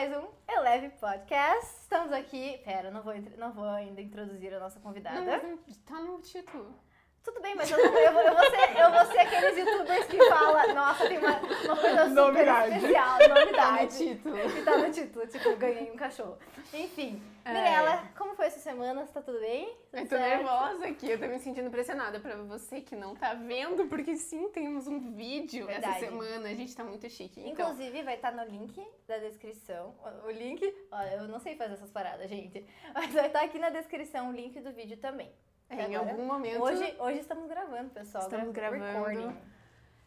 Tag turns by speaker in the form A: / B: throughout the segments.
A: mais um Eleve Podcast. Estamos aqui. Pera, não vou, não vou ainda introduzir a nossa convidada.
B: Não, tá no título.
A: Tudo bem, mas eu, não, eu, vou, eu, vou ser, eu vou ser aqueles youtubers que falam, nossa, tem uma, uma coisa super
C: Novidade.
A: especial,
B: Tá
A: novidade.
B: no título.
A: Que tá no título, tipo, ganhei um cachorro. Enfim,
B: É.
A: Mirella, como foi essa semana? Você tá tudo bem? Tudo
B: Eu tô
A: certo?
B: nervosa aqui, eu tô me sentindo pressionada pra você que não tá vendo, porque sim, temos um vídeo
A: Verdade.
B: essa semana, a gente tá muito chique. Então,
A: Inclusive, vai estar no link da descrição. O- O link, olha, eu não sei fazer essas paradas, gente. Mas vai estar aqui na descrição o link do vídeo também.
B: É, em
A: agora,
B: algum momento.
A: Hoje, hoje estamos gravando, pessoal.
B: Estamos
A: gra-
B: gravando.
A: recording.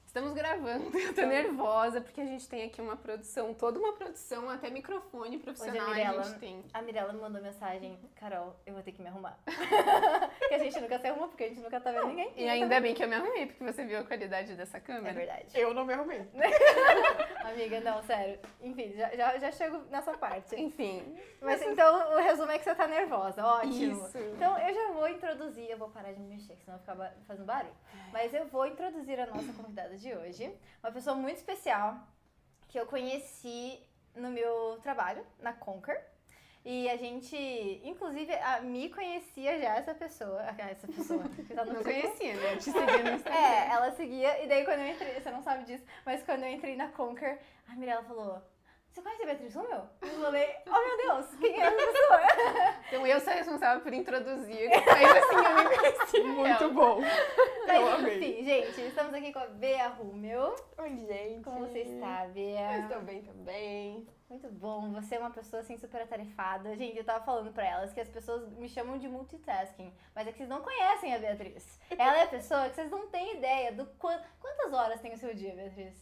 B: Estamos gravando, eu tô nervosa porque a gente tem aqui uma produção, toda uma produção, até microfone profissional a
A: Mirella,
B: gente tem.
A: A Mirella me mandou mensagem, Carol, eu vou ter que me arrumar. que a gente nunca se arruma, porque a gente nunca tá vendo ninguém.
B: E ainda bem que eu me arrumei, porque você viu a qualidade dessa
A: É
B: câmera.
A: verdade.
C: Eu não me arrumei.
A: Amiga, não, sério. Enfim, já, já, já chego nessa parte.
B: Enfim,
A: Mas então o resumo é que você tá nervosa, ótimo.
B: Isso.
A: Então eu já vou introduzir, eu vou parar de me mexer, senão eu vou ficar fazendo barulho. Mas eu vou introduzir a nossa convidada de hoje, uma pessoa muito especial que eu conheci no meu trabalho, na Conquer. E a gente, inclusive, a me conhecia já essa pessoa, ah, essa pessoa
B: não
A: título.
B: conhecia, né? Eu te segui no Instagram.
A: É, ela seguia, e daí quando eu entrei, você não sabe disso, mas quando eu entrei na Conquer, a Mirella falou: Você conhece a Beatriz Rummel? Eu falei: Oh meu Deus, quem é essa pessoa?
B: Então eu sou responsável por introduzir, mas assim eu nem conhecia
C: Muito
B: ela.
C: bom.
A: Mas
C: Eu amei.
A: enfim, gente, estamos aqui com a Bea Rummel.
C: Oi, gente.
A: Como você está,
C: Eu
A: Bea?
C: estou bem também.
A: Muito bom, você é uma pessoa assim super atarefada. Gente, eu tava falando pra elas que as pessoas me chamam de multitasking, mas é que vocês não conhecem a Beatriz. Ela é a pessoa que vocês não têm ideia do quan- quantas horas tem o seu dia, Beatriz.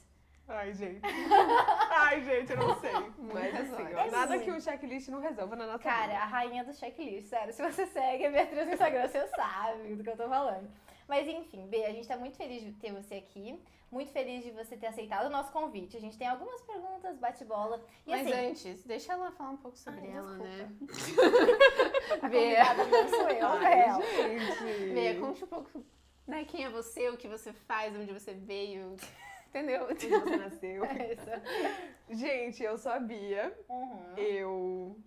C: Ai, gente. Ai, gente, eu não sei. Mas assim, ó,
A: É
C: nada
A: muito.
C: que um checklist não resolva na nossa
A: Cara,
C: vida.
A: a rainha do checklist, sério. Se você segue a Beatriz no Instagram, você sabe do que eu tô falando. Mas enfim, Bea, a gente tá muito feliz de ter você aqui. Muito feliz de você ter aceitado o nosso convite. A gente tem algumas perguntas, bate-bola.
B: Mas
A: assim,
B: antes, deixa ela falar um pouco sobre
A: Ai,
B: ela, né?
A: a
B: Bea,
A: convidada não sou eu, é
C: Ai,
A: ela.
C: gente.
B: Conte um pouco, né? Quem é você, o que você faz, onde você veio, entendeu?
C: Onde você nasceu.
A: É.
C: Gente, eu sou a Bia.
A: Uhum.
C: Eu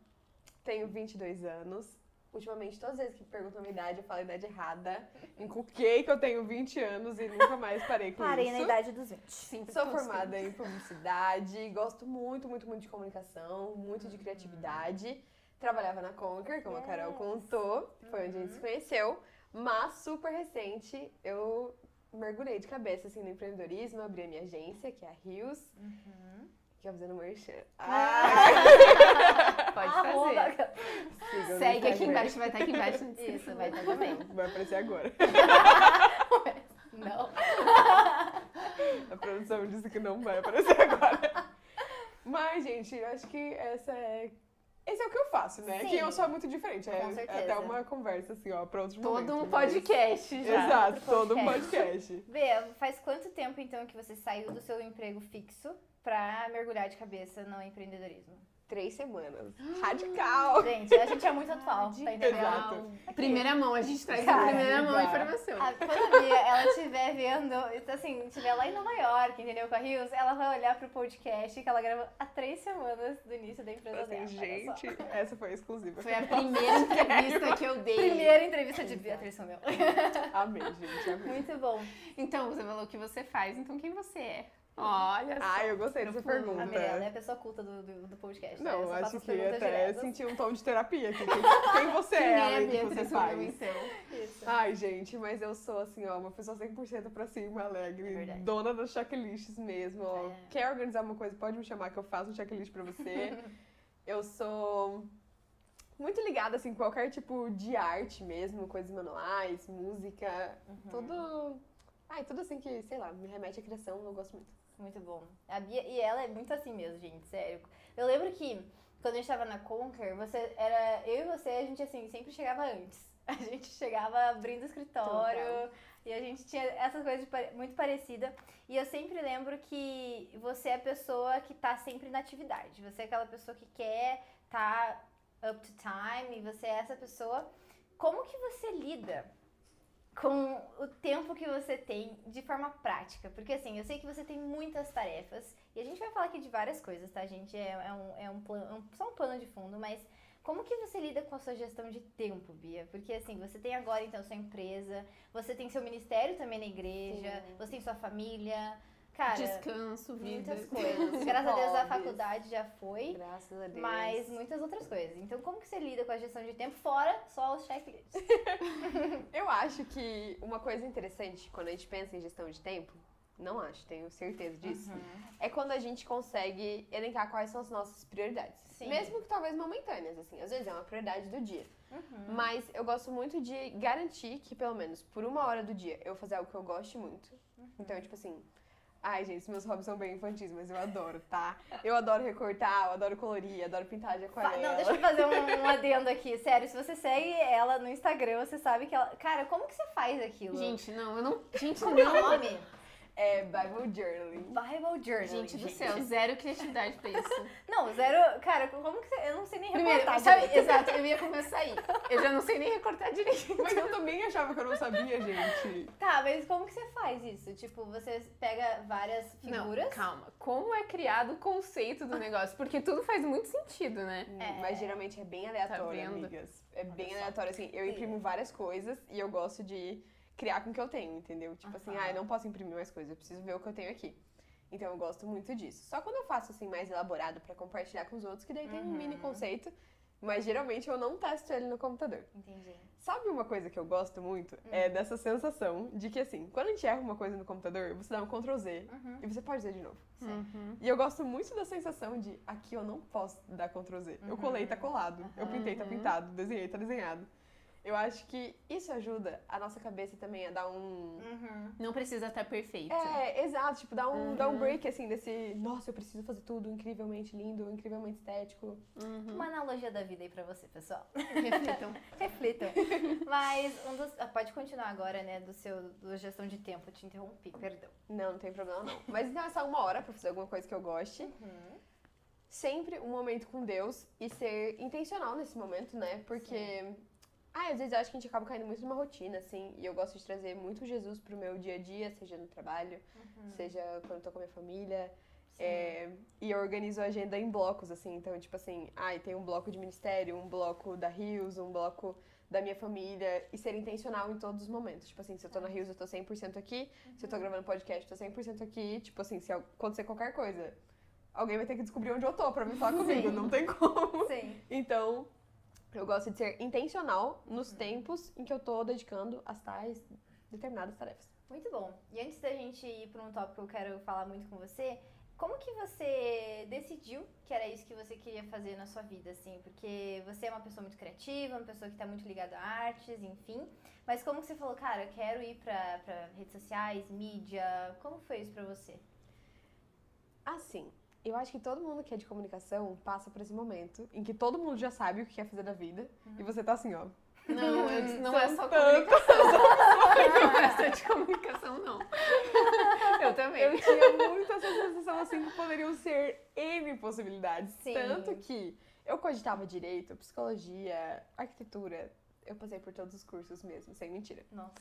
C: tenho 22 anos. Ultimamente, todas as vezes que perguntam a minha idade, eu falo a idade errada. Encuquei que eu tenho 20 anos e nunca mais parei com
A: Parei
C: isso.
A: na idade dos 20.
B: Sim,
C: Sou formada em publicidade, gosto muito, muito, muito de comunicação, muito de criatividade. Trabalhava na Conquer, como a Carol
A: Yes.
C: contou, foi onde a gente se conheceu. Mas super recente, eu mergulhei de cabeça assim, no empreendedorismo, abri a minha agência, que é a Rios,
A: Uhum.
C: que é fazendo merchan.
A: Ah.
B: Pode
A: Arroba-
B: fazer.
C: sigam
B: Segue aqui embaixo, vai estar aqui embaixo.
A: Isso, vai estar também.
C: Vai aparecer agora.
A: Não.
C: A produção disse que não vai aparecer agora. Mas, gente, eu acho que essa é. Esse é o que eu faço, né?
A: Sim.
C: Que eu sou muito diferente. É, é até uma conversa, assim, ó, pra outros
B: Todo
C: momentos.
B: um
C: mas-
B: podcast já.
C: Exato, todo um
A: podcast. Bea, faz quanto tempo então que você saiu do seu emprego fixo pra mergulhar de cabeça no empreendedorismo?
C: Três semanas. Radical!
A: Gente, a gente é muito atual, tá entendendo?
C: Exato.
B: Primeira mão, a gente traz
A: Cara,
B: em primeira mão a informação.
A: A- quando a Bia, ela estiver vendo, assim, estiver lá em Nova York, entendeu, com a Rios, ela vai olhar pro podcast que ela gravou há três semanas do início da empresa
C: Assim,
A: dela.
C: gente, essa foi exclusiva.
B: Foi a primeira entrevista que eu dei.
A: Primeira entrevista de Beatriz Romeu.
C: Amei, gente, amei.
A: Muito bom.
B: Então, você falou o que você faz, então quem você é? Olha só.
C: Ah, eu gostei dessa
B: Profundo.
A: A
C: pergunta.
A: Mirella é a pessoa culta do, do, do podcast. né? Eu
C: Não,
A: faço
C: acho
A: as
C: que até
A: diretas.
C: senti um tom de terapia aqui. Quem, quem você
B: Quem
C: é,
B: é
C: que você faz.
B: Então?
A: Isso.
C: Ai, gente, mas eu sou assim, ó, uma pessoa 100% pra cima, alegre,
A: É
C: dona das checklists mesmo. ó.
A: É.
C: Quer organizar uma coisa, pode me chamar que eu faço um checklist pra você. eu sou muito ligada, assim, qualquer tipo de arte mesmo, coisas manuais, música,
A: Uhum.
C: tudo... Ai, tudo assim que, sei lá, me remete à criação, eu gosto muito.
A: Muito bom. A Bia, e ela é muito assim mesmo, gente, sério. Eu lembro que quando a gente tava na Conquer, você era. Eu e você, a gente assim, sempre chegava antes. A gente chegava abrindo o escritório
C: Total.
A: e a gente tinha essas coisas de muito parecidas. E eu sempre lembro que você é a pessoa que tá sempre na atividade. Você é aquela pessoa que quer tá up to time e você é essa pessoa. Como que você lida com o tempo que você tem de forma prática. Porque assim, eu sei que você tem muitas tarefas e a gente vai falar aqui de várias coisas, tá, gente? É, é um, é um plano, é um, só um plano de fundo, mas como que você lida com a sua gestão de tempo, Bia? Porque assim, você tem agora então sua empresa, você tem seu ministério também na igreja,
C: Sim.
A: você tem sua família. Cara,
B: Descanso, vida.
A: muitas coisas. Graças a Deus a faculdade já foi.
C: Graças a Deus.
A: Mas muitas outras coisas. Então, como que você lida com a gestão de tempo fora só os checklists?
C: Eu acho que uma coisa interessante quando a gente pensa em gestão de tempo, não acho, tenho certeza disso,
A: Uhum.
C: é quando a gente consegue elencar quais são as nossas prioridades.
A: Sim.
C: Mesmo que talvez momentâneas, assim, às vezes é uma prioridade do dia.
A: Uhum.
C: Mas eu gosto muito de garantir que, pelo menos por uma hora do dia, eu fazer algo que eu goste muito.
A: Uhum.
C: Então, tipo assim. Ai, gente, meus hobbies são bem infantis, mas eu adoro, tá? Eu adoro recortar, eu adoro colorir, adoro pintar de aquarela.
A: Não, deixa eu fazer um, um adendo aqui. Sério, se você segue ela no Instagram, você sabe que ela. Cara, como que você faz aquilo?
B: Gente, não, eu não. Gente,
A: como é o
B: não.
A: nome?
C: É Bible Journaling.
A: Bible Journal.
B: Gente do céu, zero criatividade pra isso.
A: Não, zero. Cara, como que você. Eu não sei nem
B: Primeiro,
A: recortar
B: sabe,
A: direito.
B: exato, eu ia começar aí. Eu já não sei nem recortar direito.
C: Mas eu também achava que eu não sabia, gente.
A: Tá, mas como que você faz isso? Tipo, você pega várias figuras.
B: Não, calma. Como é criado o conceito do negócio? Porque tudo faz muito sentido, né?
A: É.
C: Mas geralmente é bem aleatório,
B: vendo?
C: amigas. É bem
A: só.
C: aleatório, assim. Eu imprimo várias coisas e eu gosto de criar com o que eu tenho, entendeu? Tipo assim,
A: Aham.
C: ah, eu não posso imprimir mais coisas, eu preciso ver o que eu tenho aqui. Então eu gosto muito disso. Só quando eu faço assim mais elaborado pra compartilhar com os outros, que daí tem um
A: Uhum.
C: mini conceito, mas geralmente eu não testo ele no computador.
A: Entendi.
C: Sabe uma coisa que eu gosto muito? É dessa sensação de que assim, quando a gente erra uma coisa no computador, você dá um Ctrl Z
A: Uhum.
C: e você pode fazer de novo.
B: Uhum.
C: E eu gosto muito da sensação de aqui eu não posso dar Ctrl Z. Eu colei, tá colado. Eu pintei, tá
B: Uhum.
C: pintado. Desenhei, tá desenhado. Eu acho que isso ajuda a nossa cabeça também a dar um.
A: Uhum.
B: Não precisa estar perfeito.
C: É, exato, tipo, dar um, dar um
B: Uhum.
C: break assim desse. Nossa, eu preciso fazer tudo incrivelmente lindo, incrivelmente estético.
B: Uhum.
A: Uma analogia da vida aí pra você, pessoal.
B: Reflitam.
A: Reflitam. Mas um dos. ah, Pode continuar agora, né? Do seu do gestão de tempo. Eu te interrompi, perdão.
C: Não, não tem problema não. Mas então é só uma hora pra fazer alguma coisa que eu goste.
A: Uhum.
C: sempre um momento com Deus e ser intencional nesse momento, né? Porque, ai, às vezes eu acho que a gente acaba caindo muito numa rotina, assim, e eu gosto de trazer muito Jesus pro meu dia a dia, seja no trabalho, seja quando eu tô com a minha família. É, e eu organizo a agenda em blocos, assim, então, tipo assim, ai, tem um bloco de ministério, um bloco da Rios, um bloco da minha família, e ser intencional em todos os momentos. Tipo assim, se eu tô na Rios, eu tô 100% aqui, se eu tô gravando podcast, eu tô 100% aqui, tipo assim, se acontecer qualquer coisa, alguém vai ter que descobrir onde eu tô pra me falar comigo, não tem como.
A: Sim.
C: Então, eu gosto de ser intencional nos tempos em que eu tô dedicando as tais determinadas tarefas.
A: Muito bom. E antes da gente ir para um tópico que eu quero falar muito com você, como que você decidiu que era isso que você queria fazer na sua vida, assim? Porque você é uma pessoa muito criativa, uma pessoa que tá muito ligada a artes, enfim. Mas como que você falou, cara, eu quero ir pra redes sociais, mídia? Como foi isso pra você?
C: Assim, eu acho que todo mundo que é de comunicação passa por esse momento em que todo mundo já sabe o que quer fazer da vida e você tá assim, ó.
B: Não, eu- não é só comunicação. Não é só de comunicação, não. Eu também.
C: Eu tinha muito essa sensação assim que poderiam ser N possibilidades.
A: Sim.
C: Tanto que eu cogitava direito, psicologia, arquitetura. Eu passei por todos os cursos mesmo, sem mentira.
A: Nossa.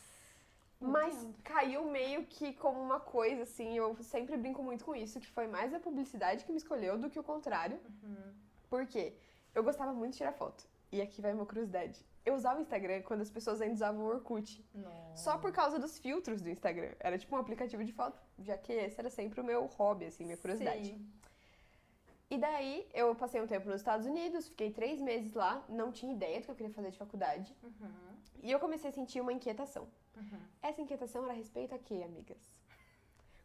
C: Mas caiu meio que como uma coisa, assim, eu sempre brinco muito com isso, que foi mais a publicidade que me escolheu do que o contrário. Por quê? Eu gostava muito de tirar foto. E aqui vai uma curiosidade. Eu usava o Instagram quando as pessoas ainda usavam o Orkut.
A: Nossa.
C: Só por causa dos filtros do Instagram. Era tipo um aplicativo de foto, já que esse era sempre o meu hobby, assim, minha curiosidade.
A: Sim.
C: E daí, eu passei um tempo nos Estados Unidos, fiquei três meses lá, não tinha ideia do que eu queria fazer de faculdade.
A: Uhum.
C: E eu comecei a sentir uma inquietação.
A: Uhum.
C: Essa inquietação era a respeito a quê, amigas?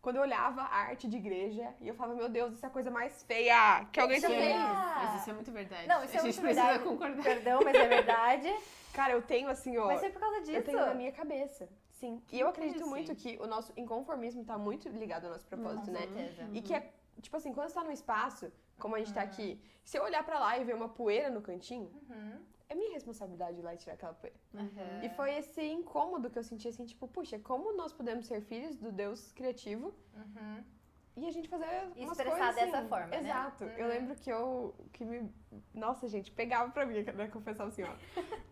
C: Quando eu olhava a arte de igreja e eu falava, meu Deus, isso é a coisa mais feia que alguém já
A: Sim.
C: fez.
B: Mas isso é muito verdade.
A: Não, isso
B: a
A: é
B: gente precisa
A: verdade.
B: concordar.
A: Perdão, mas é verdade.
C: Cara, eu tenho assim, ó.
A: Mas é por causa disso.
C: Eu tenho na minha cabeça. Sim. E eu acredito
B: interessante.
C: muito que o nosso inconformismo tá muito ligado ao nosso propósito,
A: Com
C: né?
A: certeza.
C: E que é, tipo assim, quando você tá num espaço, como a gente tá aqui, se eu olhar pra lá e ver uma poeira no cantinho,
A: Uhum.
C: É minha responsabilidade ir lá e tirar aquela poeira.
A: Uhum.
C: E foi esse incômodo que eu senti assim, tipo, puxa, como nós podemos ser filhos do Deus criativo
A: Uhum.
C: E a gente fazia
A: E
C: umas
A: expressar
C: coisas
A: dessa
C: assim.
A: forma, né?
C: Exato. Eu
A: Uhum.
C: lembro que eu, que me, nossa gente, pegava pra mim, né, que eu pensava assim, ó,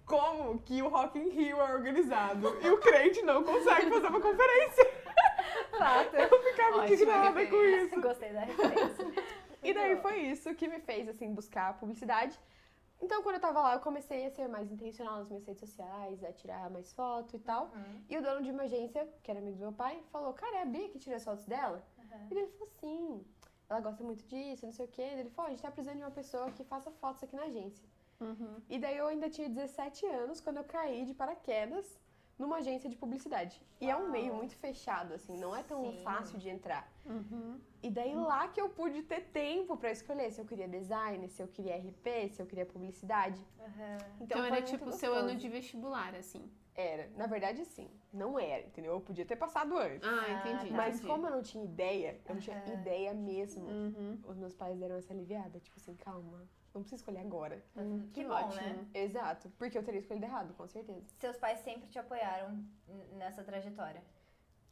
C: como que o Rock in Rio é organizado e o crente não consegue fazer uma conferência?
A: Fato.
C: Eu ficava
B: Ótima
C: indignada com isso.
A: Gostei da referência.
C: E daí foi isso que me fez, assim, buscar publicidade. Então, quando eu tava lá, eu comecei a ser mais intencional nas minhas redes sociais, a tirar mais foto e tal.
A: Uhum.
C: E o dono de uma agência, que era amigo do meu pai, falou, cara, é a Bia que tira as fotos dela?
A: Uhum.
C: E ele falou, sim, ela gosta muito disso, não sei o quê. E ele falou, a gente tá precisando de uma pessoa que faça fotos aqui na agência.
B: Uhum.
C: E daí eu ainda tinha 17 anos quando eu caí de paraquedas numa agência de publicidade. E é um
A: Uau.
C: meio muito fechado, assim, não é tão
A: Sim.
C: fácil de entrar.
B: Uhum.
C: E daí lá que eu pude ter tempo pra escolher se eu queria design, se eu queria RP, se eu queria publicidade.
A: Uhum.
B: Então,
C: foi
B: era
C: muito
B: tipo o seu ano de vestibular, assim.
C: Era. Na verdade, sim. Não era, entendeu? Eu podia ter passado antes.
B: Ah,
A: Ah,
B: entendi.
C: Mas
B: entendi.
C: como eu não tinha ideia, eu não tinha ideia mesmo.
B: Uhum.
C: Os meus pais deram essa aliviada, tipo assim, calma, não precisa escolher agora.
B: Hum,
A: Que
B: que
A: bom,
B: ótimo.
A: né?
C: Exato, porque eu teria escolhido errado, com certeza.
A: Seus pais sempre te apoiaram nessa trajetória.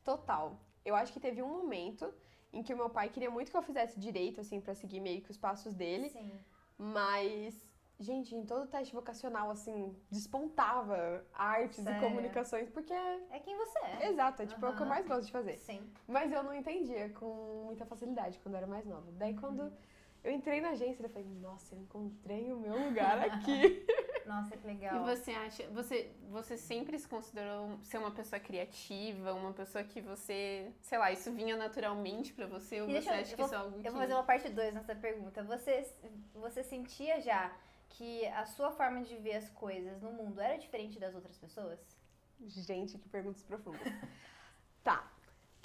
C: Total. Eu acho que teve um momento em que o meu pai queria muito que eu fizesse direito, assim, pra seguir meio que os passos dele,
A: Sim.
C: mas, gente, em todo teste vocacional, assim, despontava artes
A: Sério?
C: e comunicações, porque é.
A: É quem você é.
C: Exato, é tipo é o que eu mais gosto de fazer.
A: Sim.
C: Mas eu não entendia com muita facilidade quando eu era mais nova. Daí quando eu entrei na agência, eu falei, nossa, eu encontrei o meu lugar aqui.
A: Nossa, que legal.
B: E você acha, você, você sempre se considerou ser uma pessoa criativa, uma pessoa que você, sei lá, isso vinha naturalmente pra você ou
A: E
B: você
A: eu-
B: acha
A: eu
B: que
A: vou-
B: isso é algo que
A: Eu vou fazer uma parte 2 nessa pergunta. Você, você sentia já que a sua forma de ver as coisas no mundo era diferente das outras pessoas?
C: Gente, que perguntas profundas.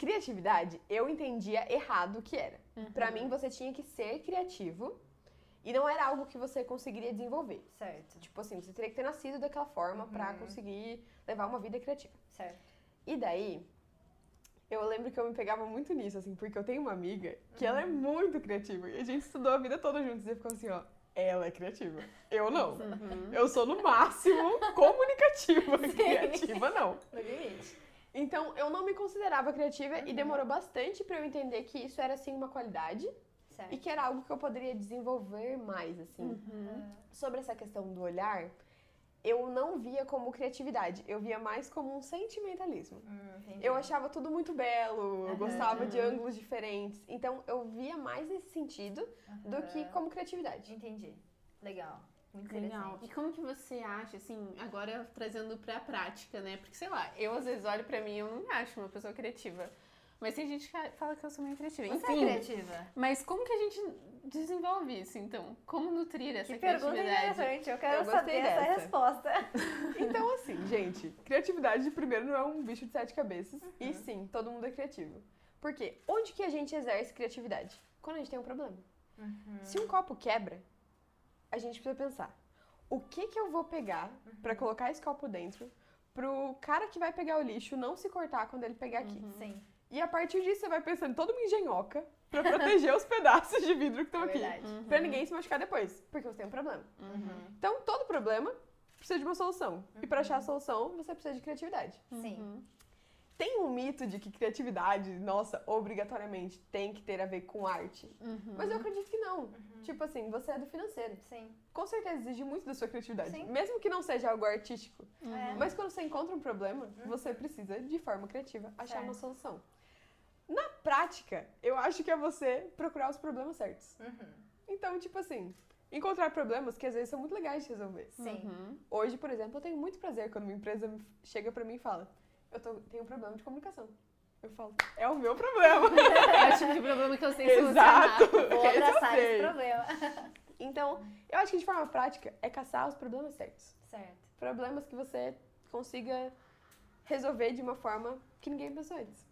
C: Criatividade, eu entendia errado o que era. Pra mim, você tinha que ser criativo e não era algo que você conseguiria desenvolver.
A: Certo,
C: Tipo assim, você teria que ter nascido daquela forma pra
A: Uhum.
C: conseguir levar uma vida criativa.
A: certo.
C: E daí, eu lembro que eu me pegava muito nisso, assim, porque eu tenho uma amiga que ela é
A: Uhum.
C: muito criativa. E a gente estudou a vida toda juntos e ficava assim, ó, ela é criativa. Eu não.
B: Uhum.
C: Eu sou no máximo comunicativa, criativa não.
A: No limite.
C: Então, eu não me considerava criativa e
A: Uhum.
C: demorou bastante pra eu entender que isso era sim uma qualidade
A: Certo.
C: e que era algo que eu poderia desenvolver mais, assim.
B: Uhum.
C: Sobre essa questão do olhar, eu não via como criatividade, eu via mais como um sentimentalismo.
A: Hum.
C: Eu achava tudo muito belo, eu
A: Aham.
C: gostava de ângulos diferentes. Então, eu via mais nesse sentido do que
A: Aham.
C: como criatividade.
A: Entendi. Legal.
B: Legal. E como que você acha, assim, agora trazendo pra prática, né? Porque, sei lá, eu às vezes olho pra mim e eu não me acho uma pessoa criativa. Mas tem gente que fala que eu sou meio criativa.
A: Você
B: Enfim,
A: é criativa?
B: mas como que a gente desenvolve isso, então? Como nutrir essa
A: Que pergunta
B: criatividade?
A: interessante. Eu quero
C: Eu
A: saber essa
C: dessa.
A: resposta.
C: Então, assim, gente, criatividade, primeiro, não é um bicho de sete cabeças. E sim, todo mundo é criativo. Por quê? Onde que a gente exerce criatividade? Quando a gente tem um problema. Se um copo quebra, a gente precisa pensar: o que que eu vou pegar pra colocar esse copo dentro pro cara que vai pegar o lixo não se cortar quando ele pegar aqui?
A: Sim,
C: E a partir disso você vai pensando em toda uma engenhoca pra proteger os pedaços de vidro que estão
A: é
C: aqui.
A: verdade.
C: Pra ninguém se machucar depois, porque você tem um problema.
A: Uhum.
C: Então, todo problema precisa de uma solução. E pra achar a solução, você precisa de criatividade.
A: Sim.
B: Uhum.
C: Tem um mito de que criatividade, nossa, obrigatoriamente tem que ter a ver com arte.
B: Uhum.
C: Mas eu acredito que não. Tipo assim, você é do financeiro.
A: Sim.
C: Com certeza exige muito da sua criatividade.
A: Sim.
C: Mesmo que não seja algo artístico.
A: É.
C: Mas quando você encontra um problema, você precisa, de forma criativa, achar uma
A: Certo.
C: solução. Na prática, eu acho que é você procurar os problemas certos.
A: Uhum.
C: Então, tipo assim, encontrar problemas que às vezes são muito legais de resolver.
A: Sim.
B: Uhum.
C: Hoje, por exemplo, eu tenho muito prazer quando uma empresa chega pra mim e fala: Eu tô- tenho um problema de comunicação. Eu falo: É o meu problema.
B: É o tipo de problema que eu sei solucionar.
C: Exato.
A: Vou
C: Esse eu
A: abraçar esse problema.
C: Então, eu acho que de forma prática é caçar os problemas certos.
A: Certo.
C: Problemas que você consiga resolver de uma forma que ninguém pensou antes.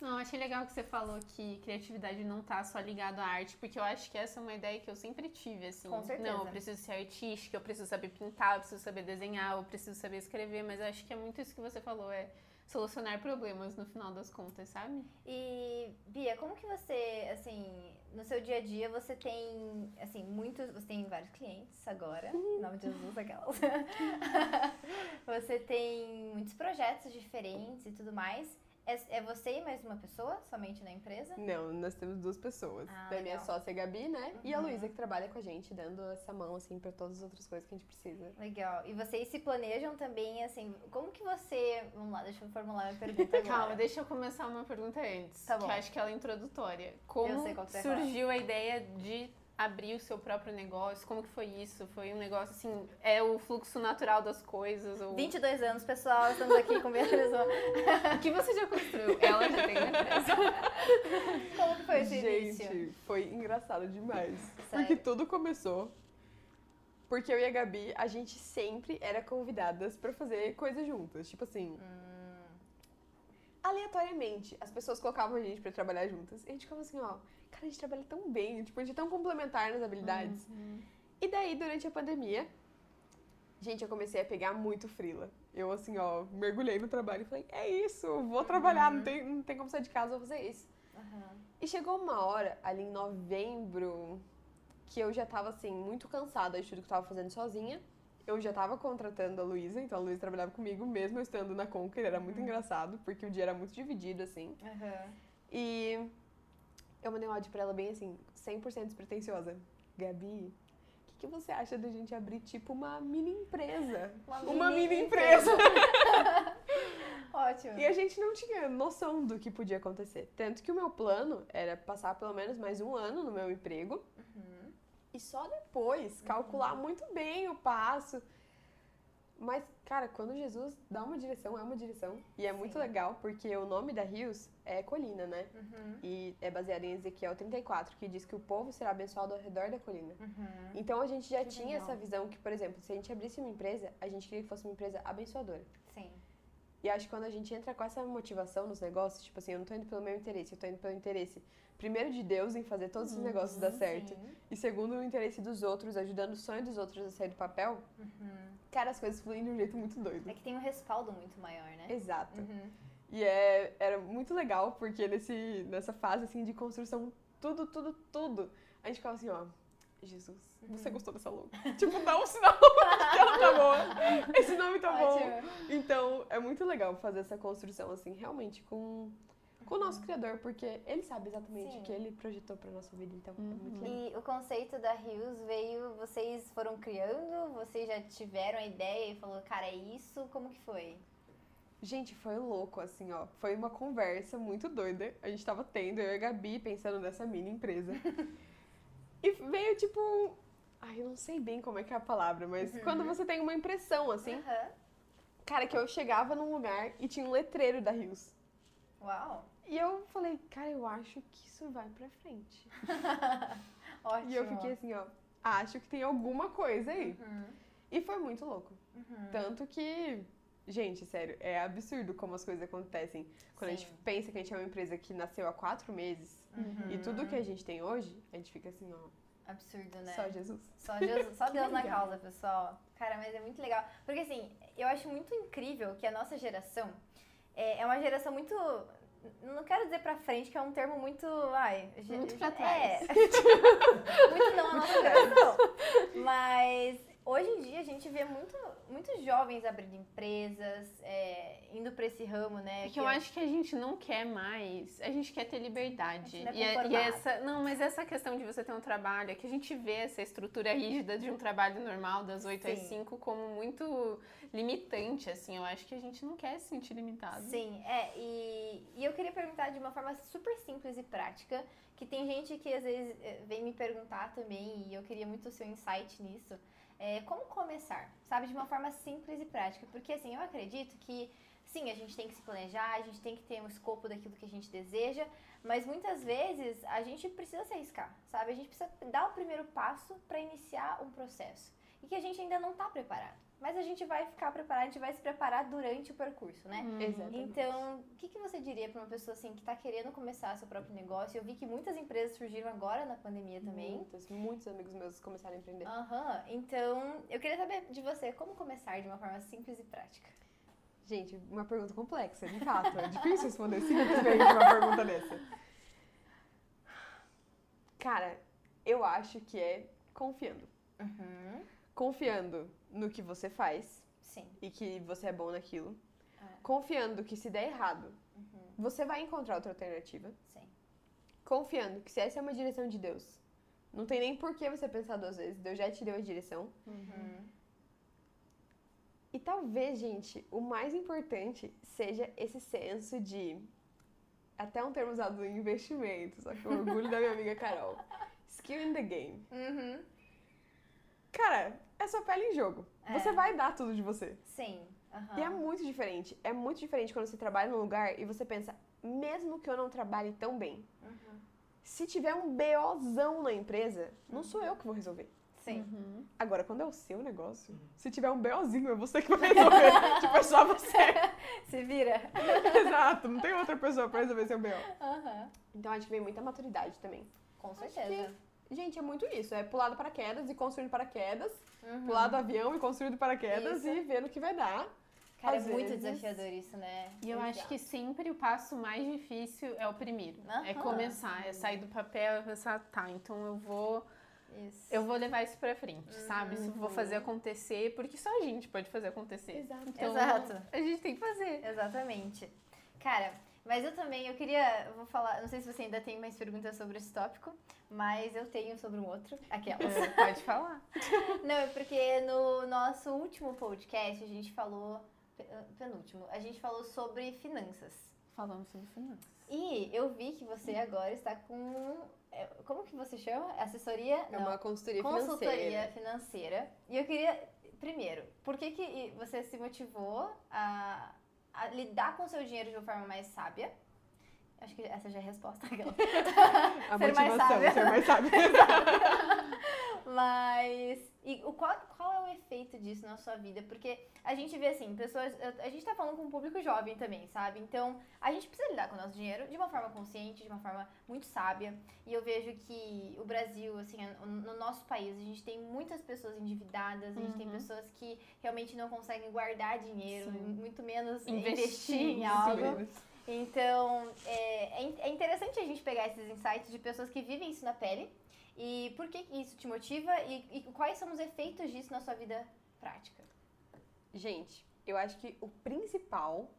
B: Não, achei legal que você falou que criatividade não tá só ligado à arte, porque eu acho que essa é uma ideia que eu sempre tive, assim.
A: Com certeza.
B: Não, eu preciso ser artística, eu preciso saber pintar, eu preciso saber desenhar, eu preciso saber escrever, mas eu acho que é muito isso que você falou, é solucionar problemas no final das contas, sabe?
A: E, Bia, como que você, assim, no seu dia a dia, você tem, assim, muitos, você tem vários clientes agora, em nome de Jesus, aquelas. você tem muitos projetos diferentes e tudo mais. É, é você e mais uma pessoa, somente na empresa?
C: Não, nós temos duas pessoas.
A: Ah,
C: da minha sócia Gabi, né? E a
A: Uhum.
C: Luísa, que trabalha com a gente, dando essa mão, assim, pra todas as outras coisas que a gente precisa.
A: Legal. E vocês se planejam também, assim, como que você... Vamos lá, deixa eu formular minha pergunta agora.
B: Calma, deixa eu começar uma pergunta antes.
A: Tá bom.
B: Que eu acho que ela é introdutória. Como
A: sei qual que você vai
B: surgiu a ideia de abrir o seu próprio negócio? Como que foi isso? Foi um negócio assim, é o fluxo natural das coisas? Ou...
A: 22 anos, pessoal, estamos aqui com.
B: O que você já construiu? Ela já tem uma empresa.
A: Como que foi esse início?
C: Gente, foi engraçado demais.
A: Sério?
C: Porque tudo começou porque eu e a Gabi, a gente sempre era convidadas pra fazer coisas juntas. Tipo assim,
A: Hum,
C: aleatoriamente, as pessoas colocavam a gente pra trabalhar juntas. E a gente ficava assim, ó, cara, a gente trabalha tão bem, tipo, a gente é tão complementar nas habilidades. E daí, durante a pandemia, gente, eu comecei a pegar muito frila. Eu, assim, ó, mergulhei no trabalho e falei, é isso, vou trabalhar, não, tem, não tem como sair de casa, vou fazer isso.
A: aham.
C: E chegou uma hora, ali em novembro, que eu já tava, assim, muito cansada de tudo que eu tava fazendo sozinha. Eu já tava contratando a Luísa, então a Luísa trabalhava comigo, mesmo eu estando na Conquer, era muito engraçado, porque o dia era muito dividido, assim.
A: Aham.
C: E eu mandei um áudio pra ela bem assim, 100% despretensiosa. Gabi, o que, que você acha da gente abrir tipo uma mini empresa? Uma mini empresa.
A: Ótimo.
C: E a gente não tinha noção do que podia acontecer. Tanto que o meu plano era passar pelo menos mais um ano no meu emprego
A: Uhum.
C: E só depois calcular muito bem o passo. Mas, cara, quando Jesus dá uma direção, é uma direção. E é muito
A: Sim.
C: legal porque o nome da Rios é colina, né?
A: Uhum.
C: E é baseado em Ezequiel 34, que diz que o povo será abençoado ao redor da colina.
A: Uhum.
C: Então a gente já
A: Que
C: tinha
A: legal.
C: essa visão que, por exemplo, se a gente abrisse uma empresa, a gente queria que fosse uma empresa abençoadora.
A: Sim.
C: E acho que quando a gente entra com essa motivação nos negócios, tipo assim, eu não tô indo pelo meu interesse, eu tô indo pelo interesse, primeiro de Deus em fazer todos os negócios dar certo,
A: Sim.
C: e segundo o interesse dos outros, ajudando o sonho dos outros a sair do papel,
A: Uhum.
C: cara, as coisas fluem de um jeito muito doido.
A: É que tem um respaldo muito maior, né?
C: Exato.
A: Uhum.
C: E é, era muito legal, porque nesse, nessa fase, assim, de construção, tudo, tudo, tudo, a gente ficava assim, ó, Jesus, você gostou dessa logo? tipo, dá um sinal que ela tá boa, esse nome tá bom.
A: Ótimo.
C: Então, é muito legal fazer essa construção, assim, realmente com, com o nosso criador, porque ele sabe exatamente
A: Sim.
C: o que ele projetou pra nossa vida, então é muito legal.
A: E o conceito da Rios veio, vocês foram criando, vocês já tiveram a ideia e falou, cara, é isso? Como que foi?
C: Gente, foi louco, assim, ó. Foi uma conversa muito doida. A gente tava tendo, eu e a Gabi, pensando nessa mini empresa. e veio, tipo... Ai, eu não sei bem como é que é a palavra, mas quando você tem uma impressão, assim...
A: Aham.
C: Cara, que eu chegava num lugar e tinha um letreiro da Rios.
A: Uau.
C: E eu falei, cara, eu acho que isso vai pra frente.
A: Ótimo.
C: E eu fiquei assim, ó, acho que tem alguma coisa aí.
A: Uhum.
C: E foi muito louco.
A: Uhum.
C: Tanto que, gente, sério, é absurdo como as coisas acontecem. Quando a
A: Sim.
C: gente pensa que a gente é uma empresa que nasceu há quatro meses
A: Uhum.
C: e tudo que a gente tem hoje, a gente fica assim, ó,
A: Absurdo, né?
C: só Jesus.
A: Só Jesus, só Deus na
C: legal.
A: causa, pessoal. Cara, mas é muito legal. Porque assim, eu acho muito incrível que a nossa geração é, é uma geração muito. Não quero dizer pra frente, que é um termo muito. Ai,
B: Muito pra
A: É.
B: trás.
A: muito não a nossa geração. Mas hoje em dia a gente vê muito, muitos jovens abrindo empresas, é, indo pra esse ramo, né?
B: É que eu acho que a gente não quer mais, a gente quer ter liberdade.
A: Não é
B: e, é- e essa, não, mas essa questão de você ter um trabalho, é que a gente vê essa estrutura rígida de um trabalho normal das 8 às
A: Sim.
B: 5 como muito limitante, assim. Eu acho que a gente não quer se sentir limitado.
A: Sim, é, e, e eu queria perguntar de uma forma super simples e prática, que tem gente que às vezes eh, vem me perguntar também, e eu queria muito o seu insight nisso. É, como começar, sabe, de uma forma simples e prática? Porque assim, eu acredito que sim, a gente tem que se planejar, a gente tem que ter um escopo daquilo que a gente deseja, mas muitas vezes a gente precisa se arriscar, sabe? A gente precisa dar o primeiro passo para iniciar um processo e que a gente ainda não está preparado. Mas a gente vai ficar preparado, a gente vai se preparar durante o percurso, né?
B: Uhum.
C: Exatamente.
A: Então, o que, que você diria para uma pessoa assim que está querendo começar seu próprio negócio? Eu vi que muitas empresas surgiram agora na pandemia também.
C: Muitos, muitos amigos meus começaram a empreender.
A: Aham, então eu queria saber de você como começar de uma forma simples e prática.
C: Gente, uma pergunta complexa, de fato. É difícil responder simplesmente uma pergunta dessa. Cara, eu acho que é confiando.
A: Uhum.
C: Confiando no que você faz
A: Sim.
C: e que você é bom naquilo.
A: É.
C: Confiando que se der errado,
A: Uhum.
C: você vai encontrar outra alternativa,
A: Sim.
C: confiando que se essa é uma direção de Deus, não tem nem por que você pensar duas vezes, Deus já te deu a direção.
A: Uhum.
C: E talvez, gente, o mais importante seja esse senso de. Até um termo usado em investimento, só que o orgulho da minha amiga Carol. Skill in the game.
A: Uhum.
C: Cara, é sua pele em jogo.
A: É.
C: Você vai dar tudo de você.
A: Sim. Aham.
C: E é muito diferente. É muito diferente quando você trabalha num lugar e você pensa, mesmo que eu não trabalhe tão bem,
A: Uhum.
C: se tiver um BOzão na empresa, não sou eu que vou resolver.
A: Sim.
C: Agora, quando é o seu negócio, se tiver um BOzinho, é você que vai resolver. tipo, é só você.
A: Se vira.
C: Exato, não tem outra pessoa pra resolver seu BO.
A: Aham.
C: Então acho que vem muita maturidade também.
A: Com certeza.
C: Gente, é muito isso. É pular do paraquedas e construir do paraquedas,
A: Uhum.
C: pular do avião e construir do paraquedas
A: Isso.
C: e ver no que vai dar.
A: Cara,
C: às
A: é muito
C: vezes-
A: desafiador isso, né?
B: E eu acho que sempre o passo mais difícil é o primeiro. É
A: Aham.
B: começar, é sair do papel e pensar, tá, então eu vou,
A: Isso.
B: eu vou levar isso pra frente, sabe? Isso eu vou
C: Uhum.
B: fazer acontecer, porque só a gente pode fazer acontecer.
C: Exato.
B: Então,
A: Exato.
B: A gente tem que fazer.
A: Exatamente. Cara, mas eu também, eu queria, eu vou falar, não sei se você ainda tem mais perguntas sobre esse tópico, mas eu tenho sobre um outro, aquelas.
B: É, pode falar.
A: Não, é porque no nosso último podcast a gente falou, pe- penúltimo, a gente falou sobre finanças.
B: Falamos sobre finanças.
A: E eu vi que você agora está com, é, como que você chama? Assessoria?
C: É
A: Não.
C: uma consultoria,
A: consultoria
C: financeira.
A: financeira. E eu queria, primeiro, por que, que você se motivou a lidar com o seu dinheiro de uma forma mais sábia? Acho que essa já é a resposta.
C: A
A: Ser mais sábia.
C: ser mais sábio.
A: Mas e o qual, qual é o efeito disso na sua vida? Porque a gente vê assim, pessoas. A gente tá falando com um público jovem também, sabe? Então a gente precisa lidar com o nosso dinheiro de uma forma consciente, de uma forma muito sábia. E eu vejo que o Brasil, assim, no nosso país, a gente tem muitas pessoas endividadas, a gente tem
B: Uhum.
A: pessoas que realmente não conseguem guardar dinheiro,
B: Sim.
A: muito menos
B: Investir,
A: investir em algo.
C: menos.
A: Então, é, é é interessante a gente pegar esses insights de pessoas que vivem isso na pele. E por que isso te motiva e, e quais são os efeitos disso na sua vida prática?
C: Gente, eu acho que o principal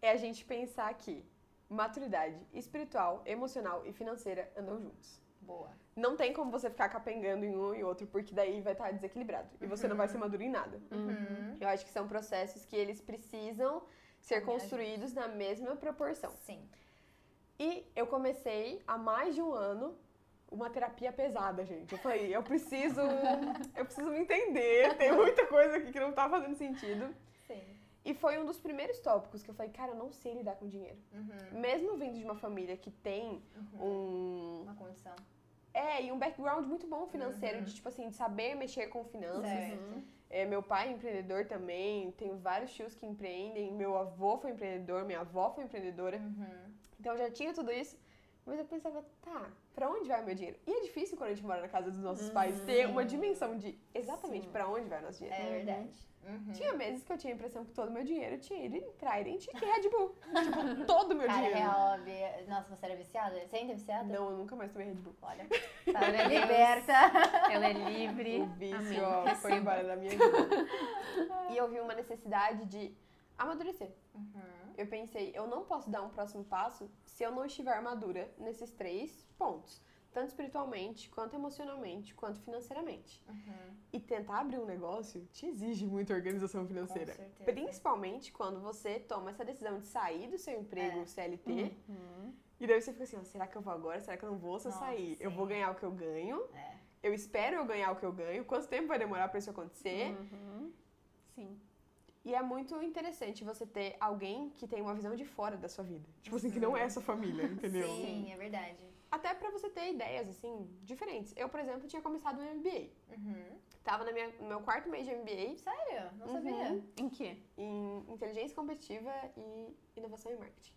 C: é a gente pensar que maturidade espiritual, emocional e financeira andam juntos.
A: Boa.
C: Não tem como você ficar capengando em um e outro, porque daí vai estar desequilibrado. E você não vai ser maduro em nada.
A: Uhum.
C: Eu acho que são processos que eles precisam ser construídos na mesma proporção.
A: Sim.
C: E eu comecei há mais de um ano uma terapia pesada, gente. Eu falei, eu preciso, eu preciso me entender. Tem muita coisa aqui que não tá fazendo sentido.
A: Sim.
C: E foi um dos primeiros tópicos que eu falei, cara, eu não sei lidar com dinheiro.
A: Uhum.
C: Mesmo vindo de uma família que tem um.
A: Uma condição.
C: É, e um background muito bom financeiro,
A: Uhum.
C: de tipo assim, de saber mexer com finanças.
A: Certo.
C: É, meu pai é empreendedor também, tenho vários tios que empreendem, meu avô foi empreendedor, minha avó foi empreendedora.
A: Uhum.
C: Então eu já tinha tudo isso, mas eu pensava, tá, pra onde vai o meu dinheiro? E é difícil quando a gente mora na casa dos nossos pais ter uma dimensão de exatamente pra onde vai o nosso dinheiro.
A: É verdade. Uhum.
C: Tinha meses que eu tinha a impressão que todo o meu dinheiro tinha ido em Trident e Red Bull. tipo, todo o meu
A: Cara,
C: dinheiro.
A: real, Bia- Nossa, você era viciada? Você ainda é viciada?
C: Não, eu nunca mais tomei Red Bull.
A: Olha, tá
B: Glória a Deus.
A: liberta.
B: Ela é livre.
C: O vício, ó, foi embora da minha vida. e eu vi uma necessidade de amadurecer.
A: Uhum.
C: Eu pensei, eu não posso dar um próximo passo se eu não estiver madura nesses três pontos. Tanto espiritualmente, quanto emocionalmente, quanto financeiramente.
A: Uhum.
C: E tentar abrir um negócio te exige muita organização financeira. Principalmente quando você toma essa decisão de sair do seu emprego
A: É.
C: CLT.
B: Uhum.
C: E daí você fica assim, ó, será que eu vou agora? Será que eu não vou se eu sair? Eu
A: sim.
C: vou ganhar o que eu ganho?
A: É.
C: Eu espero eu ganhar o que eu ganho? Quanto tempo vai demorar pra isso acontecer?
B: Uhum. Sim.
C: E é muito interessante você ter alguém que tem uma visão de fora da sua vida. Tipo assim, que não é sua família, entendeu?
A: Sim, é verdade.
C: Até pra você ter ideias, assim, diferentes. Eu, por exemplo, tinha começado um MBA.
A: Uhum.
C: Tava na minha, no meu quarto mês de MBA
A: Sério? Não
C: Uhum.
A: sabia.
B: Em quê?
C: em inteligência competitiva e inovação e marketing.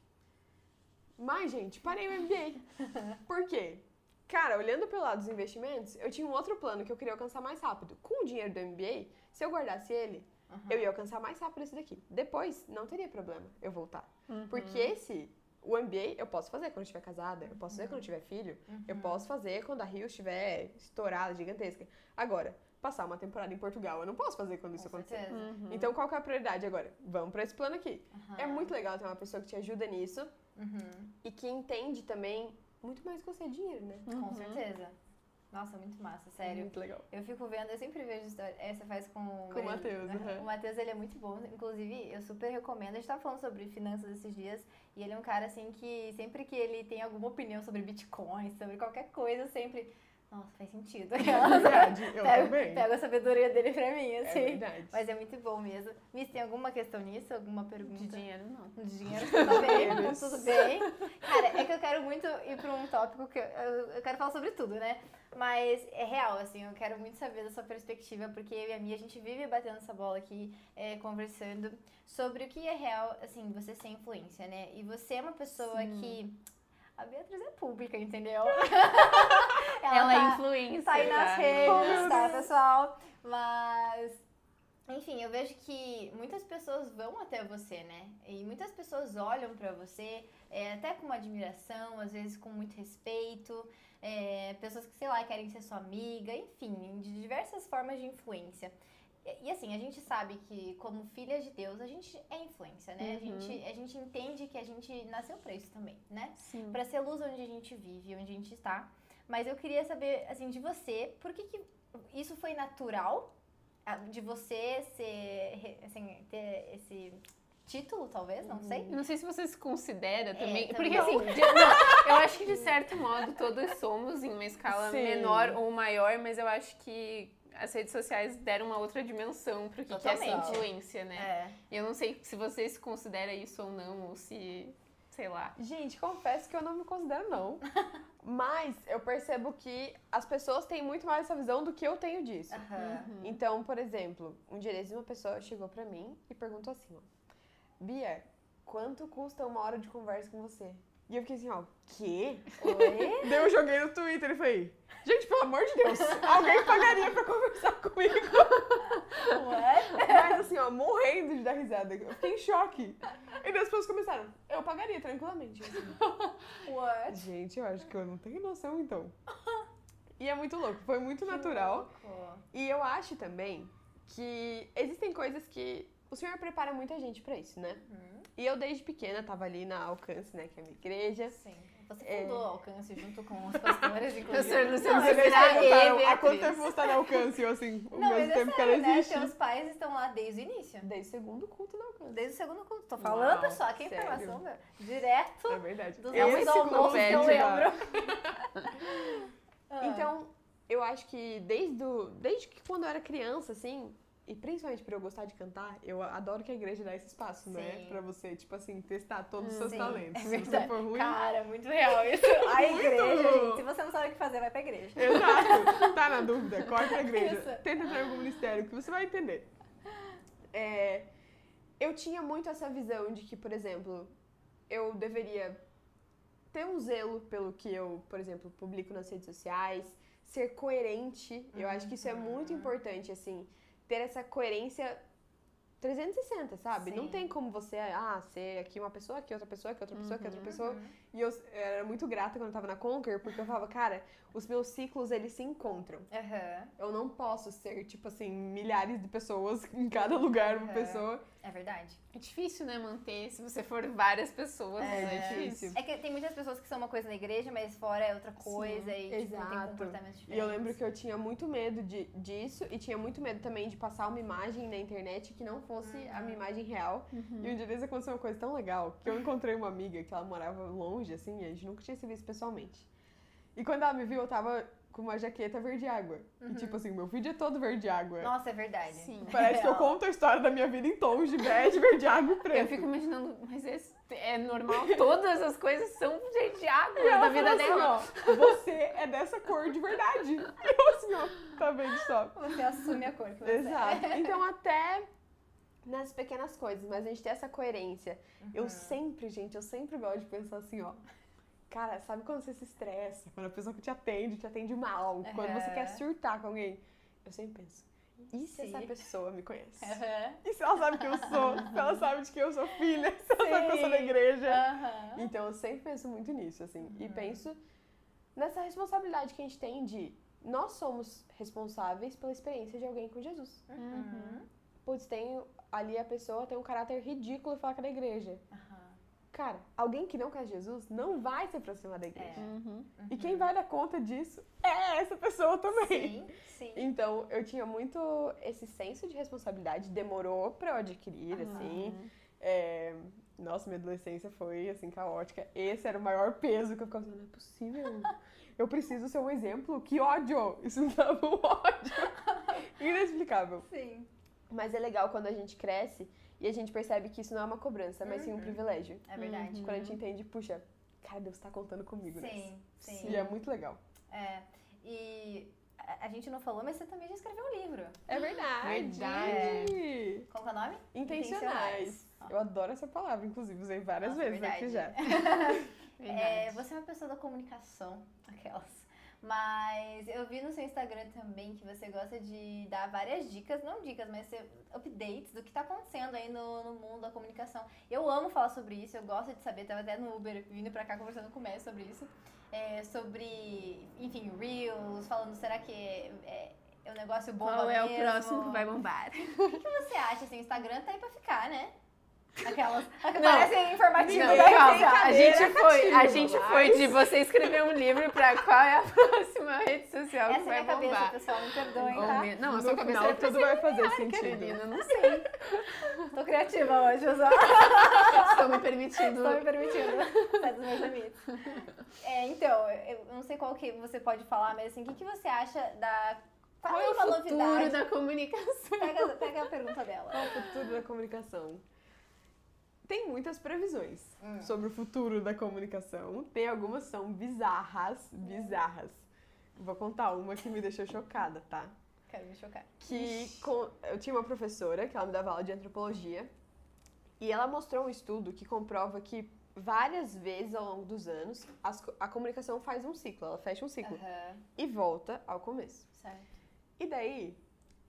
C: Mas, gente, parei o MBA. Por quê? Cara, olhando pelo lado dos investimentos, eu tinha um outro plano que eu queria alcançar mais rápido. Com o dinheiro do MBA, se eu guardasse ele,
A: Uhum.
C: eu ia alcançar mais rápido esse daqui. Depois, não teria problema eu voltar.
B: Uhum.
C: Porque esse, o MBA, eu posso fazer quando eu estiver casada, eu posso fazer quando eu tiver filho, eu
A: Uhum.
C: posso fazer quando a Rio estiver estourada, gigantesca. Agora, passar uma temporada em Portugal. Eu não posso fazer quando isso
A: Com
C: acontecer.
A: certeza.
B: Uhum.
C: Então, qual que é a prioridade agora? Vamos pra esse plano aqui.
A: Aham.
C: É muito legal ter uma pessoa que te ajuda nisso
A: Uhum.
C: e que entende também muito mais que você dinheiro, né?
A: Com
B: Uhum.
A: certeza. Nossa, muito massa, sério.
C: muito legal.
A: Eu fico vendo, eu sempre vejo história. Essa faz com o
C: Com o
A: Matheus.
C: Uhum.
A: O Matheus, ele é muito bom. Inclusive, eu super recomendo. A gente tava falando sobre finanças esses dias. E ele é um cara, assim, que sempre que ele tem alguma opinião sobre Bitcoin, sobre qualquer coisa, sempre... Nossa, faz sentido.
C: É verdade, eu
A: pego,
C: também.
A: pego a sabedoria dele pra mim,
C: É
A: assim.
C: verdade.
A: Mas é muito bom mesmo. Miss, tem alguma questão nisso? Alguma pergunta?
B: De dinheiro, não.
A: De dinheiro, tudo bem, tudo bem. Cara, é que eu quero muito ir pra um tópico que eu, eu- eu quero falar sobre tudo, né? Mas é real, assim, eu quero muito saber da sua perspectiva, porque eu e a Mia, a gente vive batendo essa bola aqui, é, conversando sobre o que é real, assim, você ser influência, né? E você é uma pessoa
B: Sim.
A: que. A Beatriz é pública, entendeu?
B: Ela, é
A: tá-
B: influência.
A: Tá aí nas
B: tá?
A: redes, tá, pessoal? Mas, enfim, eu vejo que muitas pessoas vão até você, né? E muitas pessoas olham pra você, é, até com uma admiração, às vezes com muito respeito. é, pessoas que, sei lá, querem ser sua amiga, enfim, de diversas formas de influência. E, e, assim, a gente sabe que, como filhas de Deus, a gente é influência, né? A,
B: Uhum.
A: gente, a gente entende que a gente nasceu pra isso também, né? Pra ser luz onde a gente vive, onde a gente está. Mas eu queria saber, assim, de você, por que, que isso foi natural de você ser, assim, ter esse título, talvez, não sei.
B: Eu Não sei se você se considera também.
A: também.
B: Porque assim, de- não, eu acho que de certo modo todos somos em uma escala
C: Sim.
B: menor ou maior, mas eu acho que as redes sociais deram uma outra dimensão pro que, que é essa influência, né?
A: É.
B: E eu não sei se você se considera isso ou não, ou se. sei lá.
C: Gente, confesso que eu não me considero, não. Mas eu percebo que as pessoas têm muito mais essa visão do que eu tenho disso.
A: Aham.
C: Então, por exemplo, um dia uma pessoa chegou pra mim e perguntou assim, ó. Bia, quanto custa uma hora de conversa com você? E eu fiquei assim, ó, quê?
A: Oi?
C: Daí eu joguei no Twitter e falei, gente, pelo amor de Deus, alguém pagaria pra conversar comigo?
A: What?
C: Mas assim, ó, morrendo de dar risada. Eu fiquei em choque. E daí as pessoas começaram, eu pagaria tranquilamente. Assim,
A: What?
C: gente, eu acho que eu não tenho noção então. E é muito louco, foi muito natural.
A: Que louco.
C: E eu acho também que existem coisas que o Senhor prepara muita gente pra isso, né?
A: Uhum.
C: E eu desde pequena tava ali na Alcance, né, que é a minha igreja.
A: Sim. Você
C: É.
A: fundou o Alcance junto com os pastores, inclusive.
B: Luciano
A: Não,
B: Você
A: mas
B: virá
A: é-
B: e
C: perguntaram, há quanto tempo você tá na Alcance? Eu assim, o
A: Não,
C: mesmo
A: é
C: tempo que ela
A: né?
C: existe.
A: Teus pais estão lá desde o início.
C: Desde o segundo culto na Alcance.
A: Desde o segundo culto. Tô falando,
C: Uau,
A: pessoal. Que
C: sério?
A: informação, meu. Direto
C: É verdade.
A: dos nossos almoços que eu lembro. Ah.
C: Então, eu acho que desde, o, desde que quando eu era criança, assim, e principalmente por eu gostar de cantar, eu adoro que a igreja dá esse espaço, né?
A: Sim.
C: Pra você, tipo assim, testar todos os seus
A: Sim,
C: talentos.
A: é
C: Se você
A: verdade.
C: for ruim.
A: Cara, muito real isso. A igreja, gente. Se você não sabe o que fazer, vai pra igreja.
C: Exato. Tá na dúvida, corre pra igreja.
A: Isso.
C: Tenta entrar em algum ministério que você vai entender. É, eu tinha muito essa visão de que, por exemplo, eu deveria ter um zelo pelo que eu, por exemplo, publico nas redes sociais, ser coerente. Eu acho que isso é muito
A: Uhum.
C: importante, assim, ter essa coerência 360, sabe? Não
A: Sim.
C: tem como você, ah, ser aqui uma pessoa, aqui outra pessoa, aqui outra pessoa, aqui outra
B: Uhum.
C: pessoa. E eu era muito grata quando eu tava na Conquer, porque eu falava, cara, os meus ciclos, eles se encontram.
A: Aham.
C: Eu não posso ser, tipo assim, milhares de pessoas em cada lugar, uma
A: Uhum.
C: pessoa.
A: É verdade.
B: É difícil, né, manter se você for várias pessoas.
A: É,
B: É,
C: difícil.
A: É que tem muitas pessoas que são uma coisa na igreja, mas fora é outra coisa e tipo, tem comportamentos diferentes.
C: E eu lembro que eu tinha muito medo de, disso e tinha muito medo também de passar uma imagem na internet que não fosse a minha imagem real. E um dia desses aconteceu uma coisa tão legal que eu encontrei uma amiga que ela morava longe, assim, e a gente nunca tinha se visto pessoalmente. E quando ela me viu, eu tava com uma jaqueta verde água. E tipo assim, meu vídeo é todo verde água.
A: Nossa, é verdade.
B: Sim.
C: Parece que eu conto a história da minha vida em tons de bege, verde água e preto.
B: Eu fico imaginando, mas esse- é normal, todas as coisas são de água
C: E
B: da vida
C: assim,
B: dela.
C: ó, você é dessa cor de verdade. E eu assim, ó, tá vendo só?
A: Você assume a cor que você
C: Exato. Então até nas pequenas coisas, mas a gente tem essa coerência. Eu
A: Uhum.
C: sempre, gente, eu sempre gosto de pensar assim, ó. Cara, sabe quando você se estressa? Quando a pessoa que te atende, te atende mal. Quando você quer surtar com alguém. Eu sempre penso, e se
A: Se?
C: essa pessoa me conhece?
A: Aham.
C: E se ela sabe que eu sou? Se ela sabe de que eu sou filha? Se ela sabe que eu sou da
A: Sim.
C: igreja?
A: Aham.
C: Então eu sempre penso muito nisso, assim. E
A: Uhum.
C: penso nessa responsabilidade que a gente tem de nós somos responsáveis pela experiência de alguém com Jesus.
A: Uhum.
C: Putz, tem ali a pessoa tem um caráter ridículo e fala que é da igreja. Cara, alguém que não quer Jesus não vai se aproximar da igreja.
A: É.
B: Uhum.
C: E quem vai dar conta disso é essa pessoa também.
A: Sim, sim.
C: Então, eu tinha muito esse senso de responsabilidade, demorou pra eu adquirir, assim. É, Nossa, minha adolescência foi, assim, caótica. Esse era o maior peso que eu ficava não é possível. Eu preciso ser um exemplo. Que ódio! Isso me dava um ódio. Inexplicável.
A: Sim.
C: Mas é legal quando a gente cresce e a gente percebe que isso não é uma cobrança, mas sim um
A: Uhum.
C: privilégio.
A: É verdade.
C: Quando a gente entende, puxa, cara, Deus tá contando comigo, né?
A: Sim, sim.
C: E é muito legal.
A: É. E a, gente não falou, mas você também já escreveu um livro.
C: É verdade.
B: Verdade.
A: Qual que é o nome?
C: Intencionais.
A: Ó.
C: Eu adoro essa palavra, inclusive, usei várias
A: Nossa,
C: vezes aqui já.
A: verdade. É,
B: Verdade.
A: você é uma pessoa da comunicação, aquelas. Mas eu vi no seu Instagram também que você gosta de dar várias dicas, não dicas, mas updates do que tá acontecendo aí no, no mundo da comunicação. Eu amo falar sobre isso, eu gosto de saber, tava até no Uber vindo pra cá conversando com o Messi sobre isso. É, sobre, enfim, Reels, falando, será que é, é, é um negócio bom
B: Qual é o
A: mesmo?
B: próximo que vai bombar?
A: O que, que você acha? Assim, o Instagram tá aí pra ficar, né? Aquelas.
B: Não.
A: Parece informativo.
B: Não, calma. A gente foi, a gente foi de você escrever um livro pra qual é a próxima rede social
A: Essa
B: que
A: é a
B: vai
A: minha cabeça,
B: bombar.
A: pessoal, me perdoem,
B: Oh,
A: tá?
B: meu- Não, a sua cabeça
C: final
B: é
C: tudo vai fazer sentido.
B: Carolina, não sei.
A: Tô criativa hoje, só.
B: Estou me permitindo.
A: Estou me permitindo. Sai dos meus limites. É, então, eu não sei qual que você pode falar, mas assim, o que, que você acha da.
B: Qual é o futuro
A: novidade.
B: da comunicação?
A: Pega, pega a pergunta dela.
C: Qual o futuro da comunicação? Tem muitas previsões
A: Hum.
C: sobre o futuro da comunicação. Tem algumas que são bizarras, bizarras. Vou contar uma que me deixou chocada, tá?
A: Quero me chocar.
C: que com- eu tinha uma professora que ela me dava aula de antropologia e ela mostrou um estudo que comprova que várias vezes ao longo dos anos as a comunicação faz um ciclo, ela fecha um ciclo
A: Aham,
C: e volta ao começo.
A: certo.
C: E daí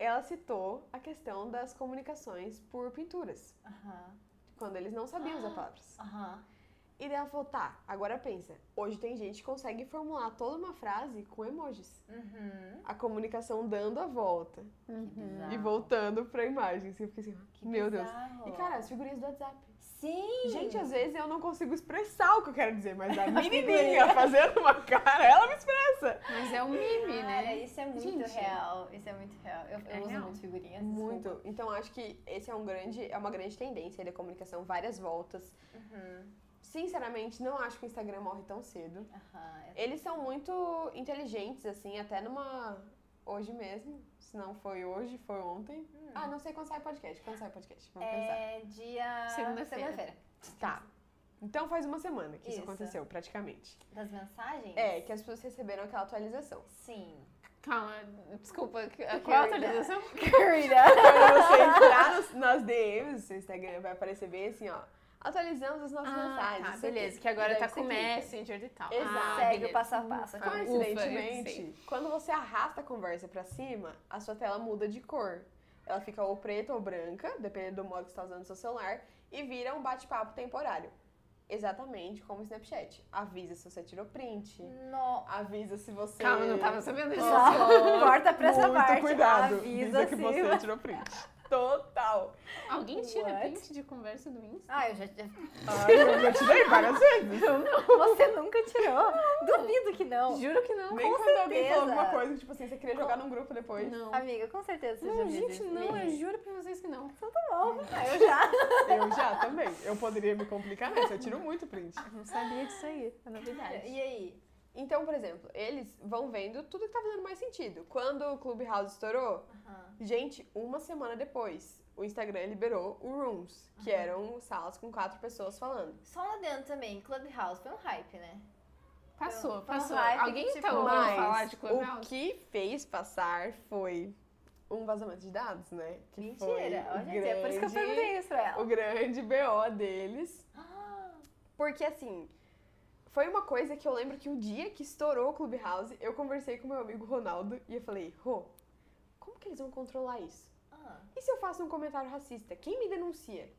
C: ela citou a questão das comunicações por pinturas,
A: Aham,
C: quando eles não sabiam usar palavras.
A: aham.
C: E daí ela falou, tá, agora pensa, hoje tem gente que consegue formular toda uma frase com emojis.
A: Uhum.
C: A comunicação dando a volta
B: Uhum.
C: e voltando pra imagem. Assim, eu fiquei assim,
A: Que
C: meu Deus.
A: bizarro.
C: E cara, as figurinhas do WhatsApp.
A: Sim!
C: Gente, às vezes eu não consigo expressar o que eu quero dizer, mas a menininha fazendo uma cara, ela me expressa.
B: Mas é um meme,
A: Cara,
B: né?
A: isso é muito
B: Gente.
A: real. Isso é muito real. Eu, eu
B: É
A: uso
B: real.
A: muito figurinhas.
C: Muito.
A: desculpa.
C: Então acho que esse é um grande, é uma grande tendência da comunicação, várias voltas.
A: Uhum.
C: Sinceramente, não acho que o Instagram morre tão cedo.
A: Aham.
C: Eles são muito inteligentes, assim, até numa. Hoje mesmo. Se não foi hoje, foi ontem.
A: Hum.
C: Ah, não sei quando sai podcast. Quando sai podcast? Vamos pensar.
A: É dia.
B: Segunda-feira.
A: Segunda-feira.
C: Tá. Então faz uma semana que isso,
A: Isso.
C: aconteceu, praticamente.
A: Das mensagens?
C: É, que as pessoas receberam aquela atualização.
A: Sim.
B: Calma, desculpa. que- Qual a atualização?
A: Querida.
C: Quando você entrar nos- nas DMs do seu Instagram, vai aparecer bem assim, ó. Atualizamos as nossas mensagens.
B: tá,
C: não sei o
B: beleza. Que agora tá com o. Messenger e tal.
C: Exato.
B: Ah,
A: Segue o passo a passo.
B: Ufa.
C: Coincidentemente,
B: Ufa,
C: quando você arrasta a conversa pra cima, a sua tela muda de cor. Ela fica ou preta ou branca, dependendo do modo que você está usando o seu celular, e vira um bate-papo temporário. Exatamente como o Snapchat. Avisa se você tirou print,
A: No...
C: avisa se você.
B: Calma, não tava sabendo disso.
A: Corta pra essa parte.
C: cuidado.
A: Avisa
C: Avisa que
A: se-
C: você tirou print. Total.
B: Alguém tira
A: What?
B: print de conversa do Insta?
A: Ah, eu já.
C: Ai, eu já tirei várias vezes.
A: Você nunca tirou? Duvido que não.
B: Juro que não.
C: Nem
A: Com
C: quando alguém
A: certeza.
C: falou alguma coisa, tipo assim, você queria jogar num grupo depois.
B: Não.
A: Amiga, com certeza você já
B: Não,
A: fez
B: gente,
A: isso.
B: não, eu juro pra vocês que não.
A: Tá bom, eu já.
C: Eu já também. Eu poderia me complicar nessa. Eu tiro muito print.
B: Não sabia disso aí. É novidade.
A: E aí?
C: Então, por exemplo, eles vão vendo tudo que tá fazendo mais sentido. Quando o Clubhouse estourou, gente, uma semana depois, o Instagram liberou o Rooms, que eram salas com quatro pessoas falando.
A: Só lá dentro também, Clubhouse, foi um hype, né?
B: Passou,
A: Foi um
B: passou.
A: hype
B: Alguém
A: que,
B: tá
A: tipo,
B: ouvindo
C: Mas
B: falar de
C: o
B: Clubhouse?
C: que fez passar foi um vazamento de dados, né? Que foi
A: Mentira.
C: o
A: Olha, é por isso que eu
C: grande-
A: perguntei isso pra ela.
C: O grande BO deles.
A: Ah,
C: Porque assim, foi uma coisa que eu lembro que o dia que estourou o Clubhouse, eu conversei com meu amigo Ronaldo e eu falei, Rô, como que eles vão controlar isso?
A: ah.
C: E se eu faço um comentário racista? Quem me denuncia?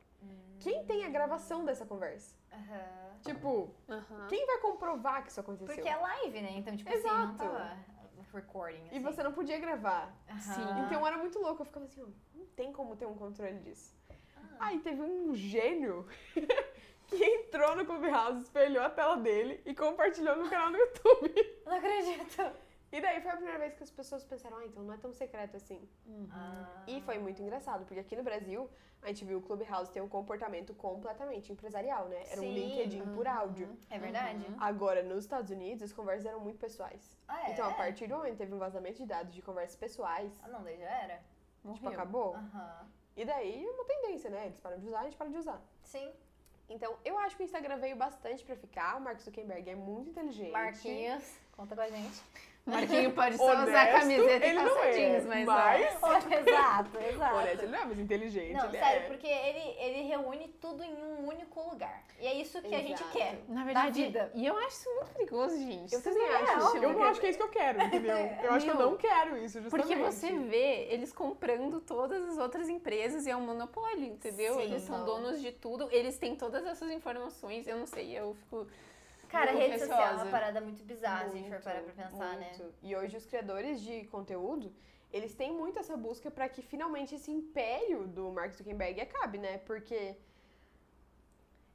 C: Quem tem a gravação dessa conversa?
A: Aham.
C: Tipo,
B: Aham.
C: quem vai comprovar que isso aconteceu?
A: Porque é live, né? Então, tipo assim, não
C: Exato.
A: tava recording.
C: E
A: assim.
C: você não podia gravar.
A: Aham.
C: Então era muito louco. Eu ficava assim, não tem como ter um controle disso.
A: Ah.
C: Aí teve um gênio que entrou no Clubhouse, espelhou a tela dele e compartilhou no canal do YouTube.
A: Não acredito.
C: E daí foi a primeira vez que as pessoas pensaram, ah, então não é tão secreto assim.
A: Ah.
C: E foi muito engraçado, porque aqui no Brasil a gente viu o Clubhouse ter um comportamento completamente empresarial, né? Era um
A: Sim.
C: LinkedIn por áudio.
A: É verdade?
B: Uhum.
C: Agora, nos Estados Unidos, as conversas eram muito pessoais.
A: Ah, é?
C: Então, a partir do momento que teve um vazamento de dados de conversas pessoais,
A: Ah, não, daí já era.
C: tipo,
B: Morreu.
C: acabou.
A: Aham.
C: E daí é uma tendência, né? Eles param de usar, a gente para de usar.
A: Sim.
C: Então, eu acho que o Instagram veio bastante pra ficar. O Mark Zuckerberg é muito inteligente.
A: Marquinhos, conta com a gente.
B: Marquinho pode só usar
C: Honesto,
B: camiseta e
C: ele não
B: calça
C: é,
B: jeans, mas, ó,
C: mas-
A: exato, exato.
C: Honesto, ele não é mais inteligente,
A: Não,
C: ele
A: sério,
C: é.
A: porque ele, ele reúne tudo em um único lugar. E é isso que a gente
C: Exato.
A: quer.
B: na verdade,
A: vida.
B: e eu acho isso muito perigoso, gente.
C: Eu
B: Vocês
C: também
B: não
C: acho.
B: acham?
C: Eu não acho que é isso que eu quero, entendeu? Eu acho que eu
B: Meu,
C: não quero isso, justamente.
B: Porque você vê eles comprando todas as outras empresas e é um monopólio, entendeu?
A: Sim,
B: eles são donos de tudo, eles têm todas essas informações, eu não sei, eu fico.
A: Cara,
B: Muito
A: rede social é uma parada muito bizarra, se a gente for
C: Muito,
A: parar pra pensar, né?
C: muito. E hoje os criadores de conteúdo, eles têm muito essa busca pra que finalmente esse império do Mark Zuckerberg acabe, né? Porque,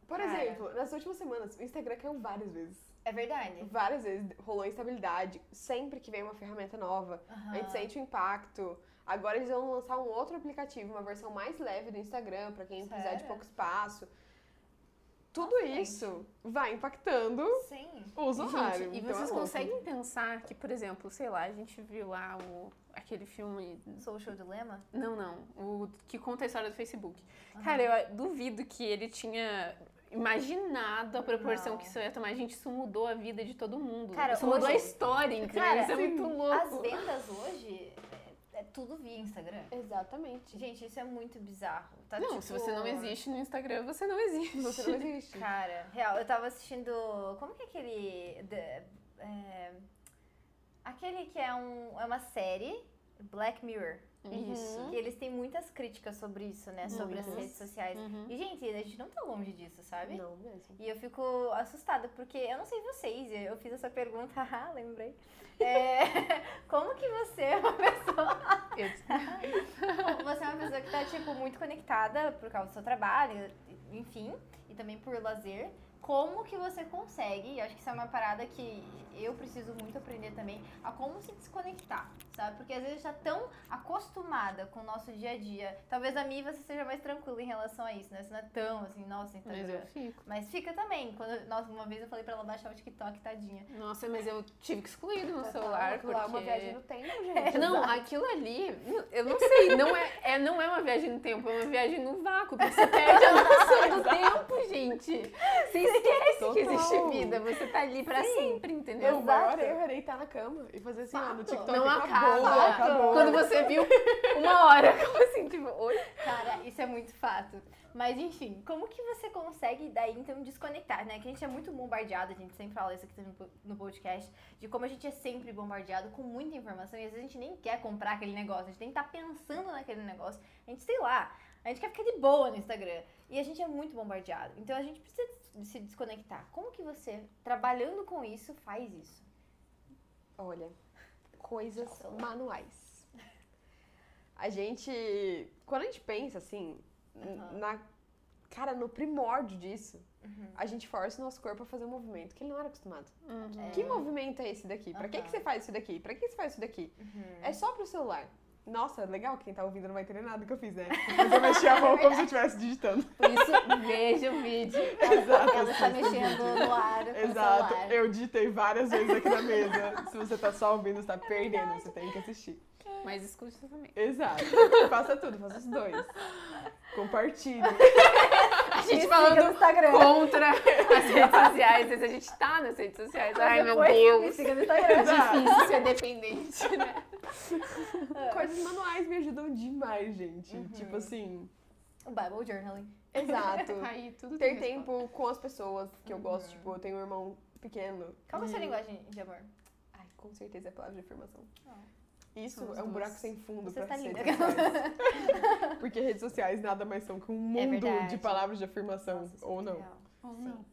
C: por
A: Cara.
C: exemplo, nas últimas semanas, o Instagram caiu várias vezes.
A: É verdade.
C: Várias vezes rolou instabilidade. Sempre que vem uma ferramenta nova, a gente sente o impacto. Agora eles vão lançar um outro aplicativo, uma versão mais leve do Instagram, pra quem precisar de
A: Sério?
C: pouco espaço. Tudo isso vai impactando
A: Sim.
C: o usuário.
B: Gente, e
C: Então é
B: vocês
C: louco.
B: conseguem pensar que, por exemplo, sei lá, a gente viu lá o, aquele filme.
A: Social Dilemma?
B: Não, não. O que conta a história do Facebook. Cara, eu duvido que ele tinha imaginado a proporção
A: Não.
B: que isso ia tomar. Gente, isso mudou a vida de todo mundo.
A: Cara,
B: isso mudou a
A: hoje-
B: história, entendeu?
A: Cara,
B: isso é muito louco.
A: As vendas hoje é, tudo via Instagram.
C: Exatamente.
A: Gente, isso é muito bizarro. Tá,
B: Não,
A: tipo,
B: se você não existe no Instagram, você não existe.
C: Você não existe.
A: Cara, real, eu tava assistindo. Como que é aquele. the- é, aquele que é, um, é uma série, Black Mirror.
B: Isso.
A: Que eles têm muitas críticas sobre isso, né? Sobre as redes sociais.
B: Uhum.
A: E, gente, a gente não tá longe disso, sabe?
C: Não mesmo.
A: E eu fico assustada, porque eu não sei vocês, eu fiz essa pergunta, haha, lembrei. É, como que você é uma pessoa. Você é uma pessoa que tá, tipo, muito conectada por causa do seu trabalho, enfim, e também por lazer. Como que você consegue, e acho que isso é uma parada que eu preciso muito aprender também, a como se desconectar, sabe? Porque às vezes a gente tá tão acostumada com o nosso dia a dia. Talvez a mim você seja mais tranquila em relação a isso, né? Você não é tão assim, nossa,
B: Mas
A: Instagram.
B: eu fico.
A: Mas fica também. Quando, nossa, uma vez eu falei pra ela baixar o TikTok, tadinha.
B: Nossa, mas eu tive que excluir do meu celular.
C: falando que lá é uma
B: porque-
C: viagem no tempo, gente.
B: Não, aquilo ali, eu não sei, não é, é- não é uma viagem no tempo, é uma viagem no vácuo, porque você perde a noção do tempo, gente. Você esquece que existe
C: Total.
B: vida, você tá ali pra sempre, entendeu?
C: Meu maior
A: Exato.
C: erro era deitar na cama e fazer assim, ó, no. TikTok
B: Não
C: acabou,
B: acaba.
C: acabou.
B: Quando você viu uma hora, como assim, tipo, oi?
A: Cara, isso é muito fato. Mas enfim, como que você consegue daí então desconectar, né? Que a gente é muito bombardeado, a gente sempre fala isso aqui no po- no podcast, de como a gente é sempre bombardeado com muita informação e às vezes a gente nem quer comprar aquele negócio, a gente tem que estar pensando naquele negócio. A gente, sei lá, a gente quer ficar de boa no Instagram. E a gente é muito bombardeado. Então a gente precisa de se desconectar. Como que você, trabalhando com isso, faz isso?
C: Olha, coisas manuais. A gente, quando a gente pensa assim,
A: Aham.
C: na cara, no primórdio disso,
A: Uhum.
C: a gente força o nosso corpo a fazer um movimento que ele não era acostumado.
B: Uhum.
C: Que movimento é esse daqui? Pra que, que você faz isso daqui? Pra que você faz isso daqui?
A: Uhum.
C: É só pro celular. Nossa, legal, quem tá ouvindo não vai entender nada do que eu fiz, né? Mas eu mexi a mão como se eu estivesse digitando.
B: Por isso, veja o vídeo.
C: Exato.
A: Ela está mexendo no ar
C: Exato,
A: celular.
C: eu digitei várias vezes aqui na mesa. Se você tá só ouvindo, você tá perdendo, você tem que assistir.
B: Mas escute também.
C: Exato. Faça tudo, faça os dois. Compartilhe.
B: A gente falando
A: no Instagram.
B: contra as redes sociais, às vezes a gente tá nas redes sociais. Ai, meu
A: Depois Me
B: Deus.
A: siga no Instagram.
B: É difícil ser dependente, né?
C: Coisas manuais me ajudam demais, gente.
A: Uhum.
C: Tipo assim,
A: O Bible Journaling.
C: exato.
B: Aí, tudo
C: Ter
B: tem resposta.
C: tempo com as pessoas que eu gosto.
A: Uhum.
C: Tipo, eu tenho um irmão pequeno.
A: Qual é a sua
C: e-
A: linguagem de amor?
C: Ai, com certeza é a palavra de afirmação.
A: Ah.
C: Isso
B: Somos
C: é um
B: duas.
C: buraco sem fundo
A: Você
C: pra
A: tá
C: redes sociais. Porque redes sociais nada mais são que um
A: É
C: mundo
A: verdade.
C: de palavras de afirmação.
A: Nossa, é
C: ou
A: muito
C: não.
B: Ou
A: Sim.
B: não.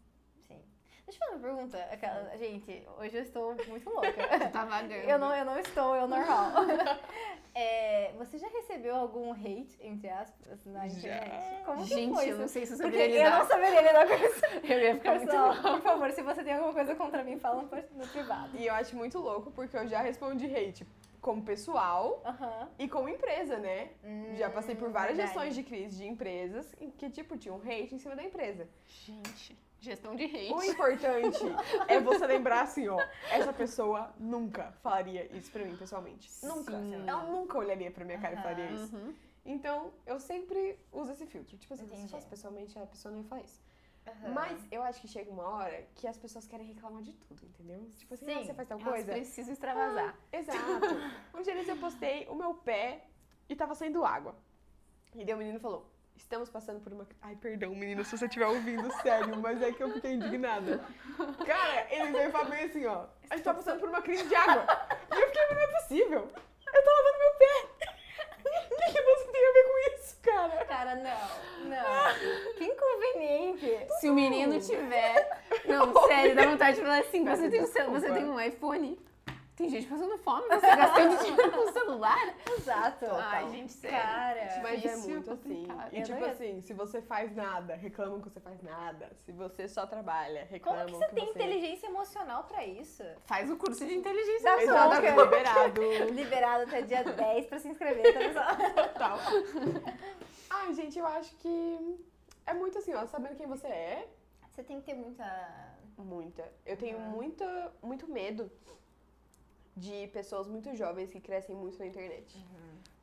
A: Sim. Deixa eu fazer uma pergunta. Aquela, gente, hoje eu estou muito louca.
B: Tá vagando.
A: Eu não, eu não estou, eu normal. É, você já recebeu algum hate, entre aspas, na
C: Já.
A: internet? Como que
B: Gente,
A: foi
B: eu não sei se eu
A: Porque
B: saberia
A: eu não
B: lidar.
A: saberia lidar com isso.
B: Eu ia ficar muito
A: Pessoal,
B: mal.
A: por favor, se você tem alguma coisa contra mim, fala no privado.
C: E eu acho muito louco porque eu já respondi hate como pessoal
A: Aham.
C: e como empresa, né?
A: Hum,
C: já passei por várias
A: verdade.
C: gestões de crise de empresas em que, tipo, tinha um hate em cima da empresa.
B: Gente, gestão de hate.
C: O importante é você lembrar assim, ó, essa pessoa nunca falaria isso pra mim pessoalmente. Nunca.
B: Sim.
C: Ela nunca olharia pra minha cara e falaria
A: Aham.
C: isso.
B: Uhum.
C: Então, eu sempre uso esse filtro. Tipo assim, se
A: Entendi.
C: fosse pessoalmente, a pessoa não ia falar isso.
A: Aham.
C: Mas eu acho que chega uma hora que as pessoas querem reclamar de tudo, entendeu? Tipo assim, ah,
A: Sim.
C: você faz tal coisa.
B: precisam extravasar.
C: Exato. Um dia eu postei o meu pé e tava saindo água. E daí o menino falou: Estamos passando por uma. Ai, perdão, menino, se você estiver ouvindo, sério, mas é que eu fiquei indignada. Cara, ele veio falar bem assim: ó, a gente tá passando por uma crise de água. E eu fiquei, mas não é possível. Eu tô lavando meu pé. O que, que você tem a ver com isso, cara?
A: Cara, não, não. Que inconveniente.
B: Se o menino tiver. Não, sério, dá vontade de falar assim: você tem, um, você tem um iPhone. Tem gente passando fome, você gastando dinheiro com o celular.
A: Exato.
B: Ai, gente, sério.
A: Cara,
C: Mas é muito assim. E
A: Eu
C: tipo assim, se você faz nada, reclamam que você faz nada. Se você só trabalha,
A: como
C: reclamam
A: que você tem inteligência emocional pra isso?
B: Faz o curso de inteligência emocional.
C: Exato, liberado.
A: Liberado até dia 10 pra se inscrever, tá?
C: Total. Ai, gente, eu acho que é muito assim, ó, sabendo quem você é,
A: Você tem que ter muita.
C: muita. Eu tenho muita, muito medo de pessoas muito jovens que crescem muito na internet.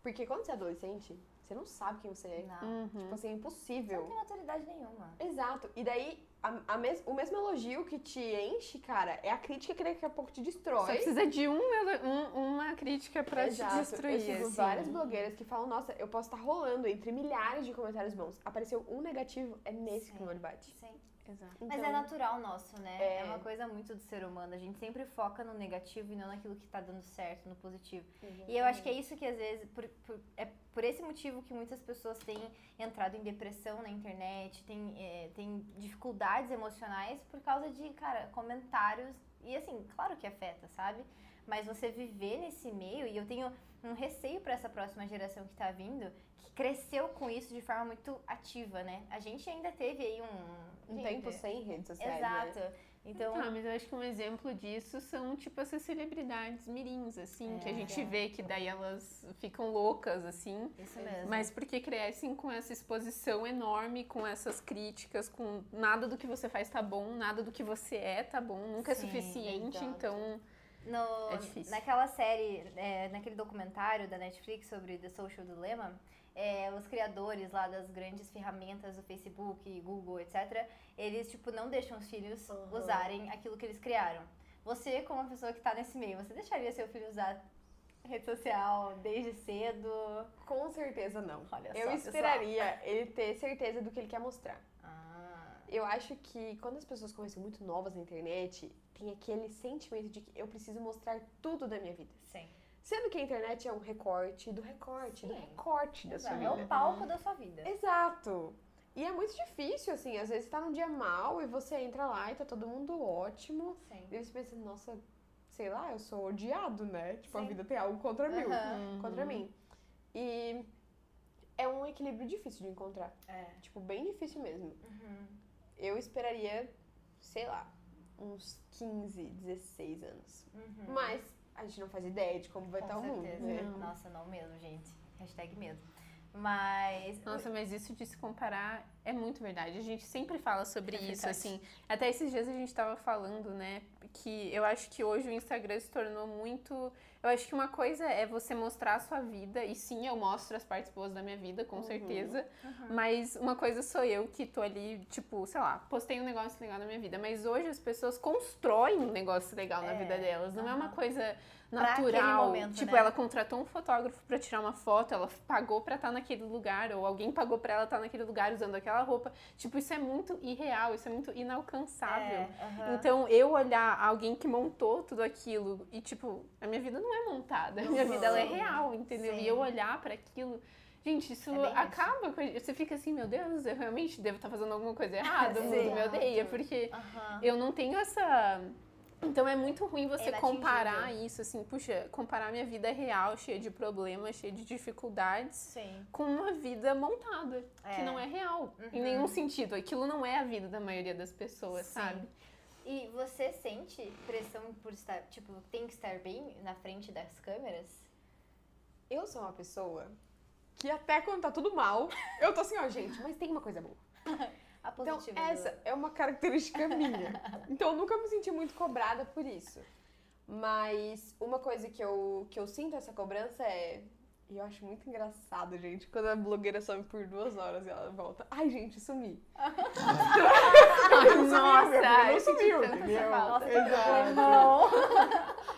C: Porque quando você é adolescente, você não sabe quem você é.
A: Não.
B: Uhum.
C: Tipo assim, é
A: Você não
C: impossível.
A: tem maturidade nenhuma.
C: Exato. E daí, a, a mes- o mesmo elogio que te enche, cara, é a crítica que daqui a pouco te destrói.
B: Só precisa de um, um- uma crítica pra
C: Exato.
B: te destruir.
C: Eu sigo
B: assim.
C: várias blogueiras que falam, nossa, eu posso estar rolando entre milhares de comentários bons. Apareceu um negativo, é nesse
A: Sim.
C: que meu olho bate.
A: Sim.
B: Exato.
A: Mas
C: Então,
A: é natural nosso, né?
C: É.
A: É. uma coisa muito do ser humano. A gente sempre foca no negativo e não naquilo que tá dando certo, no positivo. E eu acho que é isso que às vezes, por, por- é por esse motivo que muitas pessoas têm entrado em depressão na internet, têm, é, têm dificuldades emocionais por causa de, cara, comentários. E assim, claro que afeta, sabe? Mas você viver nesse meio, e eu tenho um receio para essa próxima geração que tá vindo, que cresceu com isso de forma muito ativa, né? A gente ainda teve aí um.
C: Um
A: gente,
C: tempo sem redes sociais, né?
A: Exato. Então,
B: Tá, mas eu acho que um exemplo disso são, tipo, essas celebridades mirins, assim, que a
A: É.
B: gente vê que daí elas ficam loucas, assim.
A: isso mesmo.
B: Mas porque crescem com essa exposição enorme, com essas críticas, com nada do que você faz tá bom, nada do que você é tá bom, nunca
A: Sim,
B: é suficiente,
C: exato.
B: então
A: No,
B: É difícil.
A: Naquela série, é, naquele documentário da Netflix sobre The Social Dilemma, é, os criadores lá das grandes ferramentas do Facebook, Google, etc., eles, tipo, não deixam os filhos
C: Uhum.
A: usarem aquilo que eles criaram. Você, como uma pessoa que tá nesse meio, você deixaria seu filho usar rede social desde cedo?
C: Com certeza não.
A: Olha só,
C: Eu
A: pessoal.
C: esperaria ele ter certeza do que ele quer mostrar.
A: Ah,
C: Eu acho que quando as pessoas começam muito novas na internet, tem aquele sentimento de que eu preciso mostrar tudo da minha vida.
A: sim.
C: Sendo que a internet é um recorte do recorte, do
A: Sim.
C: recorte da sua
A: Exato.
C: vida.
A: É o palco da sua vida.
C: Exato. E é muito difícil, assim, às vezes você tá num dia mal e você entra lá e tá todo mundo ótimo.
A: Sim.
C: E você pensa, nossa, sei lá, eu sou odiado, né? Tipo, a
A: Sim.
C: vida tem algo contra mim.
A: Aham.
C: Contra mim. E é um equilíbrio difícil de encontrar.
A: É.
C: Tipo, bem difícil mesmo.
A: Uhum.
C: Eu esperaria, sei lá, uns 15, 16 anos.
A: Uhum.
C: Mas a gente não faz ideia de como vai
A: Com
C: estar o mundo,
A: certeza.
C: né?
B: Não.
A: Nossa, não mesmo, gente. Hashtag medo. Mas.
B: Nossa, mas isso de se comparar é muito verdade. A gente sempre fala sobre
A: É
B: isso, assim. Até esses dias a gente tava falando, né? Que eu acho que hoje o Instagram se tornou muito. Eu acho que uma coisa é você mostrar a sua vida, e sim, eu mostro as partes boas da minha vida, com
C: Uhum.
B: certeza. Mas uma coisa sou eu que tô ali, tipo, sei lá, postei um negócio legal na minha vida. Mas hoje as pessoas constroem um negócio legal na
A: É,
B: vida delas. Não é uma coisa natural.
A: momento,
B: tipo,
A: né?
B: ela contratou um fotógrafo pra tirar uma foto, ela pagou pra estar naquele lugar, ou alguém pagou pra ela estar naquele lugar usando aquela roupa. Tipo, isso é muito irreal, isso é muito inalcançável.
A: É, aham.
B: Então, eu olhar alguém que montou tudo aquilo e, tipo, a minha vida não é montada, a minha vida ela é real, entendeu?
A: Sim.
B: E eu olhar pra aquilo Gente, isso
A: É bem isso.
B: acaba com. Você fica assim, meu Deus, eu realmente devo estar fazendo alguma coisa errada, o mundo me odeia, porque
A: Aham.
B: eu não tenho essa. Então é muito ruim você
A: inatingível.
B: comparar isso, assim, puxa, comparar minha vida real, cheia de problemas, cheia de dificuldades,
A: Sim.
B: com uma vida montada, que
A: É.
B: não é real. Em
A: Uhum.
B: nenhum sentido. Aquilo não é a vida da maioria das pessoas,
A: Sim.
B: sabe?
A: E você sente pressão por estar, tipo, tem que estar bem na frente das câmeras?
C: Eu sou uma pessoa que até quando tá tudo mal, eu tô assim, ó, gente, mas tem uma coisa boa.
A: A
C: Então,
A: positiva.
C: essa é uma característica minha. Então, eu nunca me senti muito cobrada por isso. Mas uma coisa que eu, que eu sinto essa cobrança é. E eu acho muito engraçado, gente, quando a blogueira some por duas horas e ela volta. Ai, gente, sumi.
B: Nossa,
C: não
B: eu senti
C: sumiu, entendeu? Exato.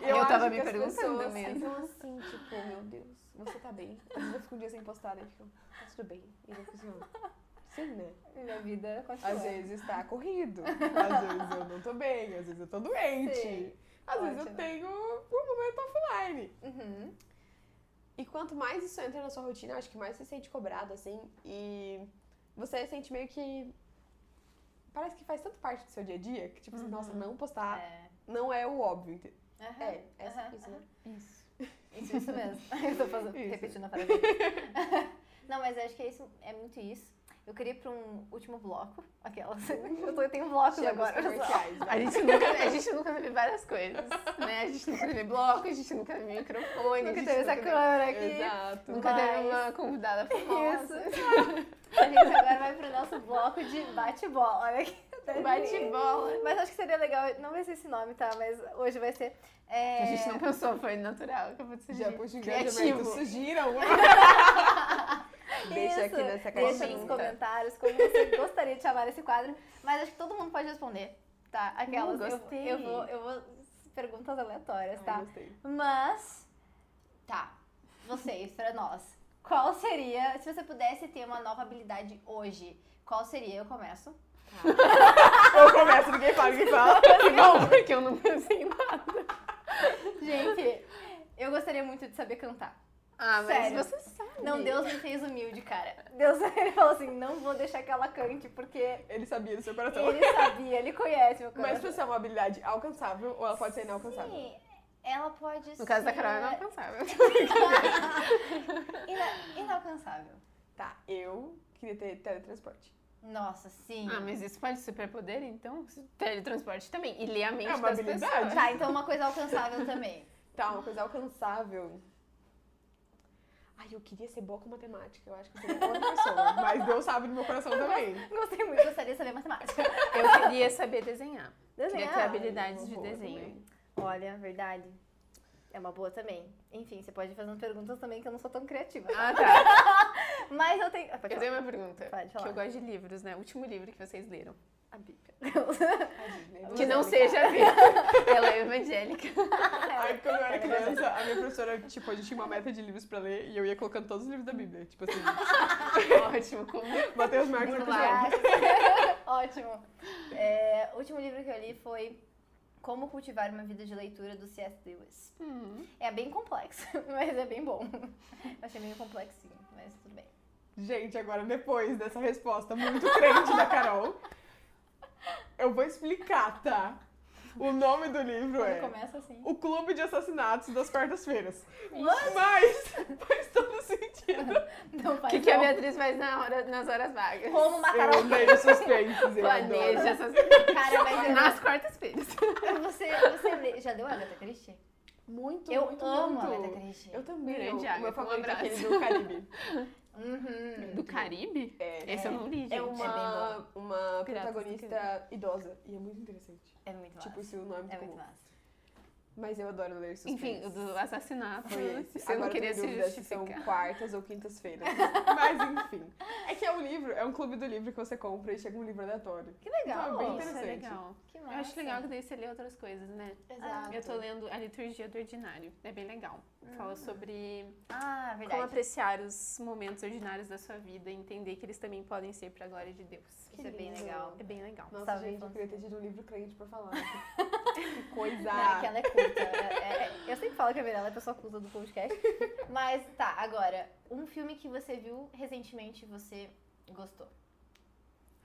C: E
B: Eu
C: acho
B: tava me perguntando mesmo.
C: assim, tipo, meu Deus, você tá bem? Eu fico um dia sem postar e fico, tá tudo bem. E eu fico assim, sim, né?
A: Minha vida continua.
C: Às vezes tá corrido, às vezes eu não tô bem, às vezes eu tô doente.
A: Sim.
C: Às vezes eu tenho um momento offline.
A: Uhum.
C: E quanto mais isso entra na sua rotina, eu acho que mais você se sente cobrado, assim. E você sente meio que. Parece que faz tanto parte do seu dia a dia que, tipo assim, nossa, não postar
A: É.
C: não é o óbvio.
A: Aham,
C: É, é
A: aham,
C: isso, né?
B: Isso.
A: Isso, isso mesmo. Eu tô fazendo,
C: Isso.
A: repetindo a frase. Não, mas acho que é, isso, é muito isso. Eu queria ir pra um último bloco. Aquelas. Eu, tô, eu tenho blocos agora.
B: A gente, nunca, a gente nunca teve várias coisas, né? A gente nunca teve bloco, a gente nunca teve microfone,
A: Nunca teve essa câmera aqui.
C: Exato.
B: Nunca teve
A: Mas-
B: uma convidada famosa.
A: A gente agora vai pro nosso bloco de bate-bola. Olha aqui.
B: Bate-bola.
A: Mas acho que seria legal, não vai ser esse nome, tá? Mas hoje vai ser. é,
B: A gente não pensou, foi natural, acabou de surgir.
C: Já puxa
B: Criativo.
C: engajamento, surgiram. Deixa aqui nessa
A: Deixa
C: caixinha.
A: nos comentários como você gostaria de chamar esse quadro. Mas acho que todo mundo pode responder, tá? Aquelas.
B: Hum,
A: eu-
B: gostei.
A: Eu, vou, eu vou. Perguntas aleatórias,
C: Ai,
A: tá?
C: gostei.
A: Mas. Tá. Vocês, pra nós. Qual seria. Se você pudesse ter uma nova habilidade hoje, qual seria? Eu começo.
C: Eu começo, ninguém fala, ninguém fala.
B: Que bom, porque eu não pensei em nada.
A: Gente, eu gostaria muito de saber cantar.
B: Ah, mas
A: Sério.
B: você sabe.
A: Não, Deus me fez humilde, cara. Deus ele falou assim: não vou deixar que ela cante, porque
C: Ele sabia do seu coração.
A: ele sabia, ele conhece meu
C: Mas
A: coração.
C: pra ser uma habilidade alcançável ou ela pode ser inalcançável?
A: Sim, ela pode ser.
B: No caso da Carol, é inalcançável.
A: Ina- Inalcançável.
C: Tá, eu queria ter teletransporte.
A: Nossa, sim.
B: Ah, mas isso pode ser superpoder, então? Teletransporte também. E ler a mente
C: É uma
B: das
C: habilidade.
B: pessoas.
A: Tá, então uma coisa alcançável também.
C: Tá, uma coisa alcançável. Ai, eu queria ser boa com matemática. Eu acho que eu seria boa pessoa. Mas Deus sabe do meu coração também.
A: Gostei muito, gostaria de saber matemática.
B: Eu queria saber desenhar. Queria
A: Desenhar.
B: ter habilidades de desenho.
C: também.
A: Olha, verdade. É uma boa também. Enfim, você pode ir fazendo perguntas também que eu não sou tão criativa.
B: Ah, tá.
A: Mas eu tenho. Ah,
B: Eu tenho uma pergunta.
A: Pode
B: Que
A: falar.
B: eu gosto de livros, né? O último livro que vocês leram.
A: A Bíblia.
B: Que não seja a Bíblia. Ela é evangélica.
C: Ai, quando eu era criança, a minha professora, tipo, a gente tinha uma meta de livros pra ler e eu ia colocando todos os livros da Bíblia. Tipo assim,
B: Ótimo. Como...
C: Mateus Marcos
B: Muito
C: episódio.
A: Ótimo. É, o último livro que eu li foi Como Cultivar uma Vida de Leitura, do C.S. Lewis.
B: Hum.
A: É bem complexo, mas é bem bom. Eu achei meio complexinho, mas tudo bem.
C: Gente, agora depois dessa resposta muito crente da Carol, eu vou explicar, tá? O nome do livro
A: Quando
C: é
A: começa assim.
C: O Clube de Assassinatos das Quartas-Feiras. Mas faz todo sentido.
A: Não
B: O
A: faz
B: que, que a. Beatriz faz na hora, nas horas vagas?
A: Como matar
C: Eu
A: alguém.
C: odeio suspenses, eu
B: Planeja essas
A: Cara, mas eu
B: Nas quartas-feiras.
A: Você, você lê- já leu Agatha Christie?
C: Muito,
A: Eu
C: muito,
A: amo
C: muito.
A: Agatha Christie.
C: Eu também.
B: Grande
C: o
B: Agatha,
C: meu
B: um
C: favorito é
B: abraço.
C: aquele do Caribe.
A: Uhum.
B: Do Caribe?
C: É,
B: Esse eu não li, gente.
C: é uma, uma protagonista idosa. E é muito interessante.
A: É muito massa.
C: Tipo, se o nome
A: é muito
C: comum.
A: massa.
C: Mas eu adoro ler suspense.
B: Enfim, o do assassinato.
C: Foi esse.
B: Você não
C: Agora
B: queria
C: eu tenho
B: se
C: se são
B: justificar.
C: quartas ou quintas-feiras. Mas enfim. É que é um livro, é um clube do livro que você compra e chega um livro aleatório.
A: Que legal.
C: Então, é bem
B: Isso é
C: interessante.
B: legal.
A: Que
B: Eu
A: massa.
B: acho legal que daí você lê outras coisas, né?
A: Exato.
B: Eu tô lendo A Liturgia do Ordinário. É bem legal. Fala sobre
A: Ah,
B: como
A: verdade.
B: apreciar os momentos ordinários da sua vida e entender que eles também podem ser pra glória de Deus.
A: Isso é bem
C: lindo.
A: legal.
B: É bem legal.
C: Nossa, gente, eu queria ter tido um livro crente pra falar. Coisa.
A: Não, é que ela é culta. É- é- eu sempre falo que a Mirella é a pessoa culta do podcast. Mas tá, agora, um filme que você viu recentemente e você gostou.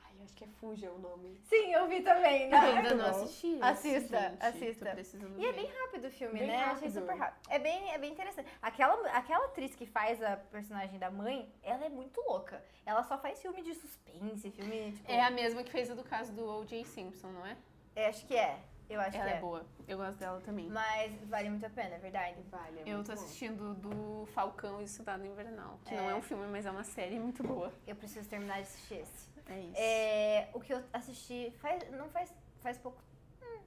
C: Ai, eu acho que é Fuja o nome.
A: Sim, eu vi também.
B: Eu
A: Né?
B: ainda não assisti.
A: Assista,
B: gente.
A: assista. E é bem rápido o filme,
C: Bem
A: né? Achei
C: rápido.
A: super rápido. É bem, é bem interessante. Aquela, aquela atriz que faz a personagem da mãe, ela é muito louca. Ela só faz filme de suspense, filme, tipo...
B: É a mesma que fez o do caso do O.J. Simpson, não é?
A: é, acho que é. Eu acho
B: Ela
A: que
B: é
A: é.
B: boa. Eu gosto dela também.
A: Mas vale muito a pena, é verdade.
C: Vale, é
B: Eu
C: muito
B: tô
C: bom.
B: assistindo do Falcão e o Soldado Invernal, que
A: É.
B: não é um filme, mas é uma série muito boa.
A: Eu preciso terminar de assistir esse.
B: É isso.
A: É, o que eu assisti faz, não faz, faz pouco. hum,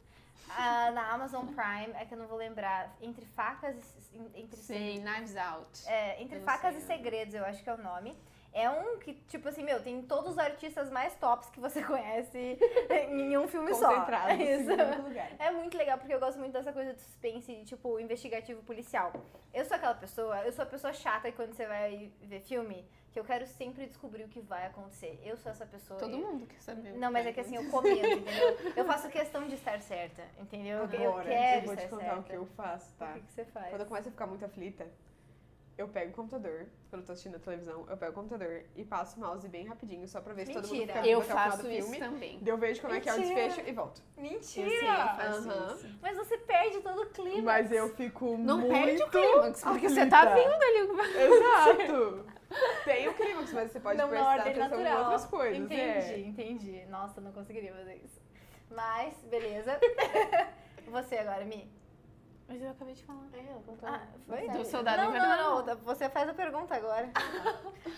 A: ah, na Amazon Prime, é que eu não vou lembrar. Entre facas e. Entre,
B: Sei, Knives Out.
A: é, entre
B: Eu
A: facas
B: sei
A: e
B: nome.
A: segredos, eu acho que é o nome. É um que, tipo assim, meu, tem todos os artistas mais tops que você conhece em um filme só.
C: Concentrado,
A: Isso.
C: em único lugar.
A: É muito legal, porque eu gosto muito dessa coisa de suspense, tipo, investigativo policial. Eu sou aquela pessoa, eu sou a pessoa chata que quando você vai ver filme, que eu quero sempre descobrir o que vai acontecer. Eu sou essa pessoa.
B: Todo
A: eu-
B: mundo quer saber.
A: Não, mas é que assim, eu comento, entendeu? Eu faço questão de estar certa, entendeu? Eu- eu
C: Agora,
A: quero
C: eu vou te contar
A: certa.
C: o que eu faço, tá?
A: O que, que você faz?
C: Quando eu começo a ficar muito aflita, eu pego o computador, quando eu tô assistindo a televisão, eu pego o computador e passo o mouse bem rapidinho, só pra ver se todo mundo
A: Mentira.
C: fica
B: Eu
C: vivo até o final
B: faço
C: do
B: isso
C: filme.
B: também.
C: Daí eu vejo como é que é o
A: Mentira.
C: desfecho e volto.
B: Eu sei, eu
A: Mentira!
B: faço
C: Aham.
B: isso.
A: Mas você perde todo o clima.
C: Mas eu fico
B: Não
C: muito
B: perde o clímax, porque você tá vendo ali
C: Exato! Tem o clímax, mas você pode
A: não
C: prestar atenção
A: natural.
C: em outras coisas.
A: Entendi,
C: é.
A: entendi. Nossa, eu não conseguiria fazer isso. Mas, beleza. você agora, Mi.
B: Mas eu acabei de falar.
C: É, eu conto.
A: Ah, foi?
B: Do Soldado
A: não, não, não, você faz a pergunta agora.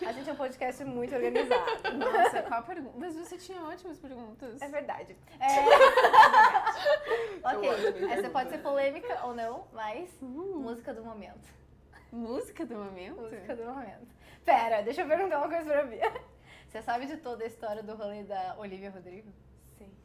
A: A gente é um podcast muito organizado.
B: Nossa, qual a pergunta? Mas você tinha ótimas perguntas.
A: É verdade. É... ok,
C: ótima
A: essa
C: pergunta.
A: pode ser polêmica ou não, mas
B: Uh,
A: música do momento.
B: música do momento?
A: Música do momento. Pera, deixa eu perguntar uma coisa pra Bia. Você sabe de toda a história do rolê da Olivia Rodrigo?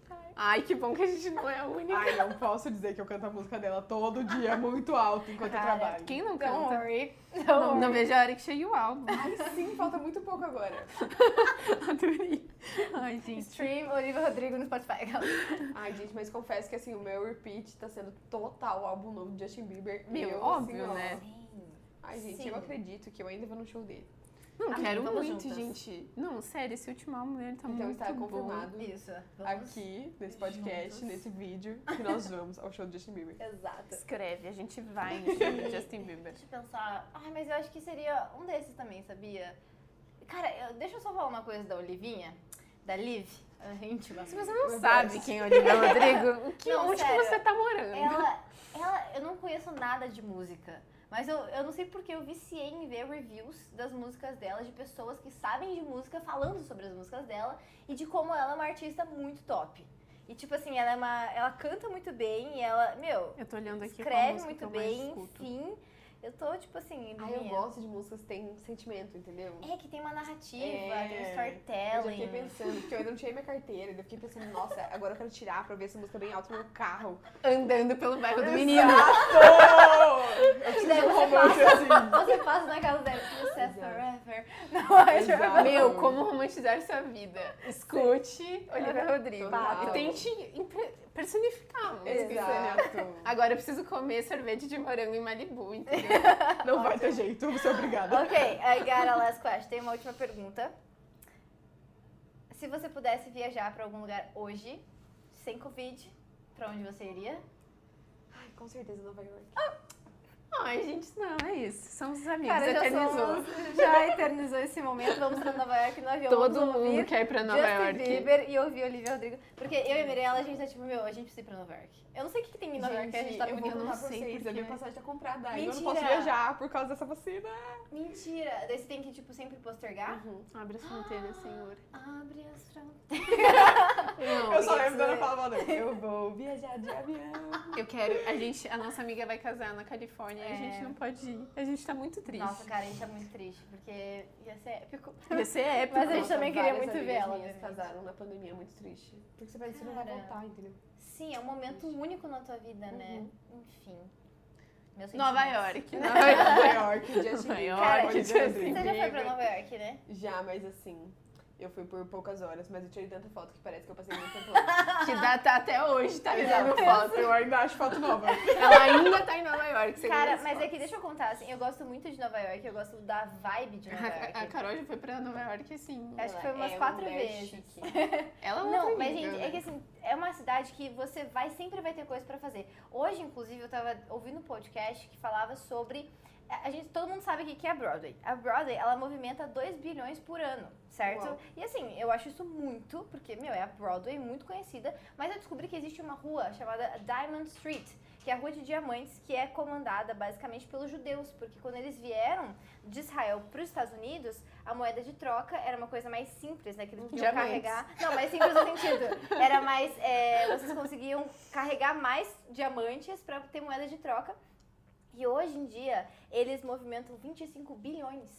C: Sim.
B: Ai, que bom que a gente não é a única.
C: Ai, não posso dizer que eu canto a música dela todo dia, muito alto, enquanto
A: Cara,
C: eu trabalho.
B: Quem não
A: Don't
B: canta?
A: worry. Don't
B: Não,
A: worry.
B: não vejo a hora que chegue o álbum.
C: Ai, sim, falta muito pouco agora.
B: Adorei. Ai, gente.
A: Stream Olivia Rodrigo no Spotify.
C: Ai, gente, mas confesso que assim, o meu repeat tá sendo total álbum novo de Justin Bieber.
B: Meu,
C: E eu,
B: óbvio,
C: assim,
B: né?
C: Ai, gente,
A: Sim.
C: eu acredito que eu ainda vou no show dele.
B: Não,
A: Amém,
B: quero muito,
A: juntas.
B: gente. Não, sério, esse último álbum dele tá
C: então
B: muito
C: está
B: bom.
C: confirmado
A: Isso. Vamos.
C: aqui, nesse podcast,
A: juntos.
C: nesse vídeo, que nós vamos ao show do Justin Bieber.
A: Exato.
B: Escreve, a gente vai no show do Justin Bieber.
A: Deixa eu pensar. Ai, mas eu acho que seria um desses também, sabia? Cara, eu- deixa eu só falar uma coisa da Olivinha, da Liv, a íntima.
B: Se você não
C: Meu
B: sabe
C: Deus.
B: quem é Olivia Rodrigo, que,
A: Não,
B: onde que
A: sério.
B: você tá morando?
A: Ela, ela, eu não conheço nada de música, mas eu, eu não sei porque eu viciei em ver reviews das músicas dela, de pessoas que sabem de música, falando sobre as músicas dela e de como ela é uma artista muito top. E tipo assim, ela é uma. Ela canta muito bem e ela, meu,
B: Eu tô olhando aqui
A: escreve muito
B: eu mais
A: bem,
B: escuto.
A: enfim. Eu tô, tipo assim,
C: Ai, eu gosto de músicas que têm sentimento, entendeu?
A: É que tem uma narrativa,
C: É,
A: tem um
C: Eu já
A: storytelling.
C: fiquei pensando, porque eu ainda não tirei minha carteira, daí eu fiquei pensando, nossa, agora eu quero tirar pra ver essa música bem alto no meu carro.
B: Andando pelo bairro do menino.
C: Eu preciso
A: daí
C: de um
A: você
C: romance
A: passa-
C: assim.
A: Você passa na casa dela, you said
C: Exato.
A: forever. Não, é tipo.
B: Meu, como romantizar sua vida. Escute Olivia Rodrigo. E tente personificar a música.
C: Exato.
B: Agora eu preciso comer sorvete de morango em Malibu, entendeu?
C: Não vai ter jeito, você é obrigada.
A: Ok, I got a last question. Tem uma última pergunta. Se você pudesse viajar pra algum lugar hoje, sem Covid, pra onde você iria?
C: Ai, com certeza Nova York.
B: Ai, gente, não, é isso. Somos os amigos,
A: Cara, já,
B: eternizou.
A: somos, já eternizou esse momento. Vamos pra Nova York no avião.
B: Todo mundo quer ir pra Nova
A: Justin
B: York.
A: Bieber e ouvir Olivia Rodrigo. Porque eu e a Mirella, a gente tá tipo, meu, a gente precisa ir pra Nova York. Eu não sei o que, que tem em Nova York que a gente tá
C: eu vou contar pra vocês,
B: porque-
C: a minha passagem tá comprada. Aí eu não
A: Mentira.
C: posso viajar por causa dessa vacina.
A: Mentira! Daí você tem que, tipo, sempre postergar?
C: Uhum.
B: Abre as fronteiras, Senhor.
A: Abre as fronteiras.
B: Não,
C: Eu só lembro
A: você-
C: falando, eu vou viajar de avião.
B: eu quero. A gente, a nossa amiga vai casar na Califórnia
A: É.
B: gente não pode ir. A gente tá muito triste.
A: Nossa, cara, a gente tá muito triste, porque ia ser épico.
B: Ia ser épico.
A: Mas a gente
C: Nossa,
A: também queria muito ver ela,
C: minhas casaram na pandemia, muito triste. Porque você vai, você não vai
A: Cara.
C: voltar, entendeu?
A: Sim, é um momento único na tua vida, né?
C: Uhum.
A: Enfim. Meus
B: Nova. York.
C: Nova York, Justin
B: Nova
C: Bieber.
B: York,
A: Cara,
B: Justin
C: Rodrigo.
A: Você já foi pra
B: Bieber.
A: Nova York, né?
C: Já, mas assim, Eu fui por poucas horas, mas eu tirei tanta foto que parece que eu passei muito tempo lá.
B: Que dá tá até hoje, tá vendo foto.
C: Eu ainda acho foto nova.
B: Ela ainda tá em Nova York. você
A: Cara, mas
B: as
A: é que deixa eu contar, assim, eu gosto muito de Nova York, eu gosto da vibe de Nova. York.
B: A, a Carol já foi pra Nova York, assim.
A: Acho que foi umas
C: é
A: quatro
C: mulher
A: vezes.
C: chique.
B: Ela é
A: Não, mas gente,
B: né?
A: é que assim, é uma cidade que você vai, sempre vai ter coisa pra fazer. Hoje, inclusive, eu tava ouvindo um podcast que falava sobre. A gente, todo mundo sabe o que é a Broadway. A Broadway, ela movimenta 2 bilhões por ano, certo?
C: Uau.
A: E assim, eu acho isso muito, porque, meu, é a Broadway, muito conhecida, mas eu descobri que existe uma rua chamada Diamond Street, que é a rua de diamantes, que é comandada basicamente pelos judeus, porque quando eles vieram de Israel para os Estados Unidos, a moeda de troca era uma coisa mais simples, né? Que eles podiam
B: Diamantes.
A: carregar. Não, mais simples no sentido. Era mais. é, vocês conseguiam carregar mais diamantes para ter moeda de troca. E hoje em dia, eles movimentam 25 bilhões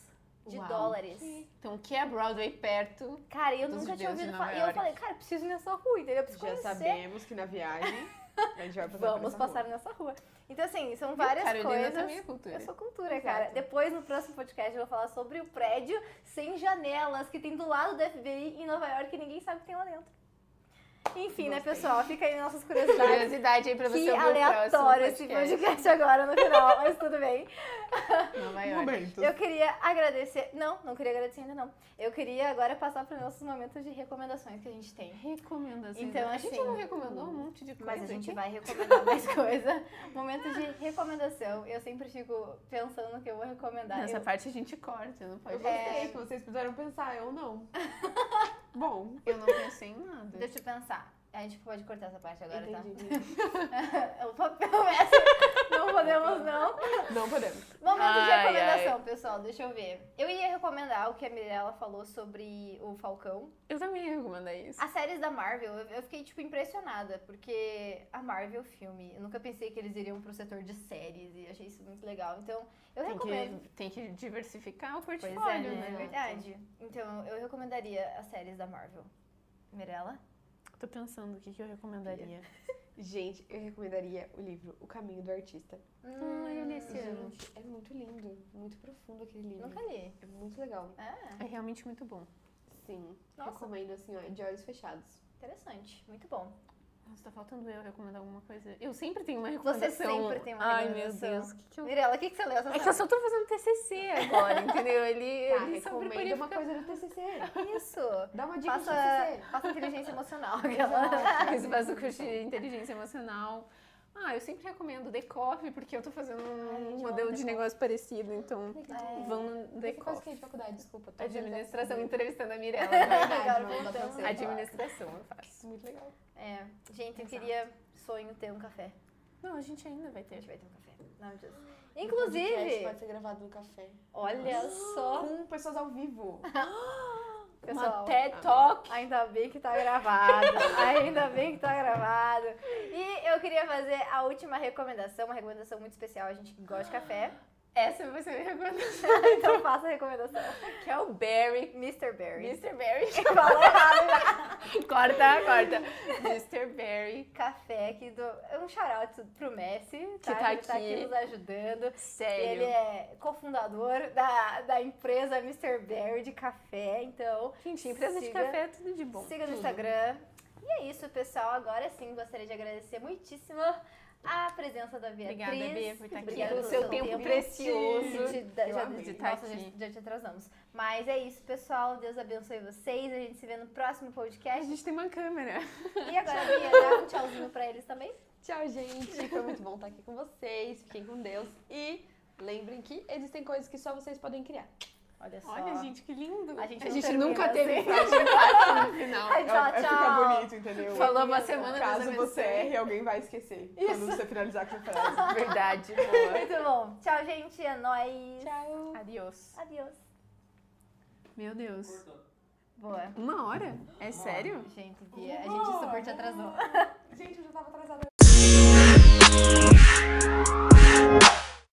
A: de
B: Uau.
A: dólares.
B: Então, o que é Broadway perto?
A: Cara, eu
B: Dos
A: nunca tinha ouvido falar. E eu falei, cara, preciso ir nessa rua, entendeu? Eu preciso
C: Já
A: conhecer.
C: sabemos que na viagem a gente vai passar
A: Vamos passar
C: rua.
A: nessa rua. Então, assim, são várias
B: Carolina
A: coisas.
B: também é cultura.
A: Eu sou cultura, cara. Depois, no próximo podcast, eu vou falar sobre o prédio sem janelas que tem do lado do FBI em Nova York e ninguém sabe o que tem lá dentro. Enfim, né,
C: Gostei.
A: pessoal? Fica aí nossas curiosidades.
B: Curiosidade aí pra você
A: Que
B: ouvir
A: aleatório esse
B: podcast.
A: agora no final, mas tudo bem.
B: Nova York.
C: Momentos.
A: Eu queria agradecer. Não, não queria agradecer ainda não. Eu queria agora passar para os nossos momentos de recomendações que a gente tem.
B: Recomendações.
A: Então,
B: a gente
A: assim,
B: não recomendou um monte de coisa
A: Mas a gente
B: aqui?
A: vai recomendar mais coisa. Momento de recomendação. Eu sempre fico pensando no que eu vou recomendar.
B: Nessa
A: Eu-
B: parte a gente corta, não pode
C: Eu gostei
A: É.
C: que vocês precisaram pensar, eu não. Bom,
B: Eu não pensei em nada.
A: Deixa eu pensar. A gente pode cortar essa parte agora,
C: entendi.
A: tá? o papel mestre. Não podemos, não.
C: Não podemos.
A: Momento de
B: Ai,
A: recomendação, pessoal. Deixa eu ver. Eu ia recomendar o que a Mirella falou sobre o Falcão.
B: Eu também ia recomendar isso.
A: As séries da Marvel, eu fiquei, tipo, impressionada. Porque a Marvel filme, eu nunca pensei que eles iriam pro setor de séries. E achei isso muito legal. Então, eu
B: Tem
A: recomendo.
B: que, tem que diversificar o
A: Pois
B: portfólio,
A: é, né? É verdade. Então, eu recomendaria as séries da Marvel. Mirella?
B: Tô pensando o que, que eu recomendaria.
C: Gente, eu recomendaria o livro O Caminho do Artista.
B: Ai, eu li esse ano.
C: Gente, é muito lindo, muito profundo aquele livro.
A: Nunca li.
C: É muito legal.
A: É,
B: É realmente muito bom.
C: Sim,
A: Nossa.
C: recomendo assim, ó, de olhos fechados.
A: interessante. Muito bom.
B: Nossa, tá faltando eu recomendar alguma coisa. Eu sempre tenho uma
A: Você
B: recomendação.
A: sempre tem uma
B: Ai, meu
A: recomendação.
B: Deus. o Que que eu...
A: Mirella, o que, que você leu essa
B: É que eu só tô fazendo TCC agora, entendeu? Ele,
C: Tá,
B: ele sobre
C: uma coisa do TCC.
A: Isso.
C: Dá uma dica
A: Faça,
C: do TCC.
A: faça inteligência emocional.
C: Exato.
B: Esse faz o curso de inteligência emocional. Ah, eu sempre recomendo The Coffee, porque eu tô fazendo um
C: Ai,
B: modelo de negócio parecido, então
A: É.
B: vão no The Coffee.
C: que de faculdade? Desculpa. tô
B: Administração,
C: fazendo-
B: entrevistando a Mirella.
A: Agora
C: você.
B: Administração eu faço.
C: Muito legal.
A: É, gente, eu
B: Exato.
A: queria sonho ter um café.
B: Não, a gente ainda vai
A: A
B: ter.
A: gente vai ter um café. Não, Deus.
C: O podcast
A: Inclusive,
C: pode ser gravado no café.
A: olha só,
C: Com pessoas ao vivo.
A: pessoal.
B: Uma TED Talk.
A: Ainda bem que tá gravado. Ainda bem que tá gravado. E eu queria fazer a última recomendação, uma recomendação muito especial. A gente que gosta de café.
B: Essa vai ser a minha recomendação.
A: então faça a recomendação.
B: Que é o Barry.
A: Mr. Berry.
B: Mr. Barry.
A: Falou errado
B: corta, corta. Mr. Barry.
A: Café aqui do. É um shout-out pro Messi, tá?
B: Que tá
A: Ele tá aqui
B: aqui.
A: nos ajudando.
B: Sério.
A: Ele é cofundador da, da empresa Mr. Berry de café, então
B: Gente, empresa de
A: Siga-
B: café é tudo de bom.
A: siga no. Instagram. E é isso, pessoal. Agora sim, gostaria de agradecer muitíssimo a presença da Beatriz.
B: Obrigada, Bia, por estar aqui.
A: Obrigada
B: Pelo seu tempo precioso.
A: Que te- já,
B: estar
A: nossa,
B: aqui.
A: já, já te atrasamos. Mas é isso, pessoal. Deus abençoe vocês. A gente se vê no próximo
B: A
A: podcast.
B: gente tem uma câmera.
A: E agora, Bia, dá um tchauzinho pra eles também.
C: Tchau, gente. Foi muito bom estar aqui com vocês. Fiquem com Deus. E lembrem que existem coisas que só vocês podem criar.
A: Olha só.
B: Olha, gente, que lindo.
A: A gente
B: a gente nunca
A: assim.
B: teve frase de impacto no final.
A: Ai, tchau,
C: é, é
A: tchau.
C: ficar bonito, entendeu?
B: Falou uma semana,
C: Caso
B: Deus
C: você
B: abençoe.
C: erre, alguém vai esquecer. Quando você finalizar com a frase.
B: Verdade, boa.
A: Muito bom. Tchau, gente. É nóis.
C: Tchau.
B: Adiós.
A: Adeus.
B: Meu Deus.
A: Boa.
B: Uma hora? É sério?
A: Gente, Bia, a gente super te atrasou.
C: Gente, eu já tava atrasada.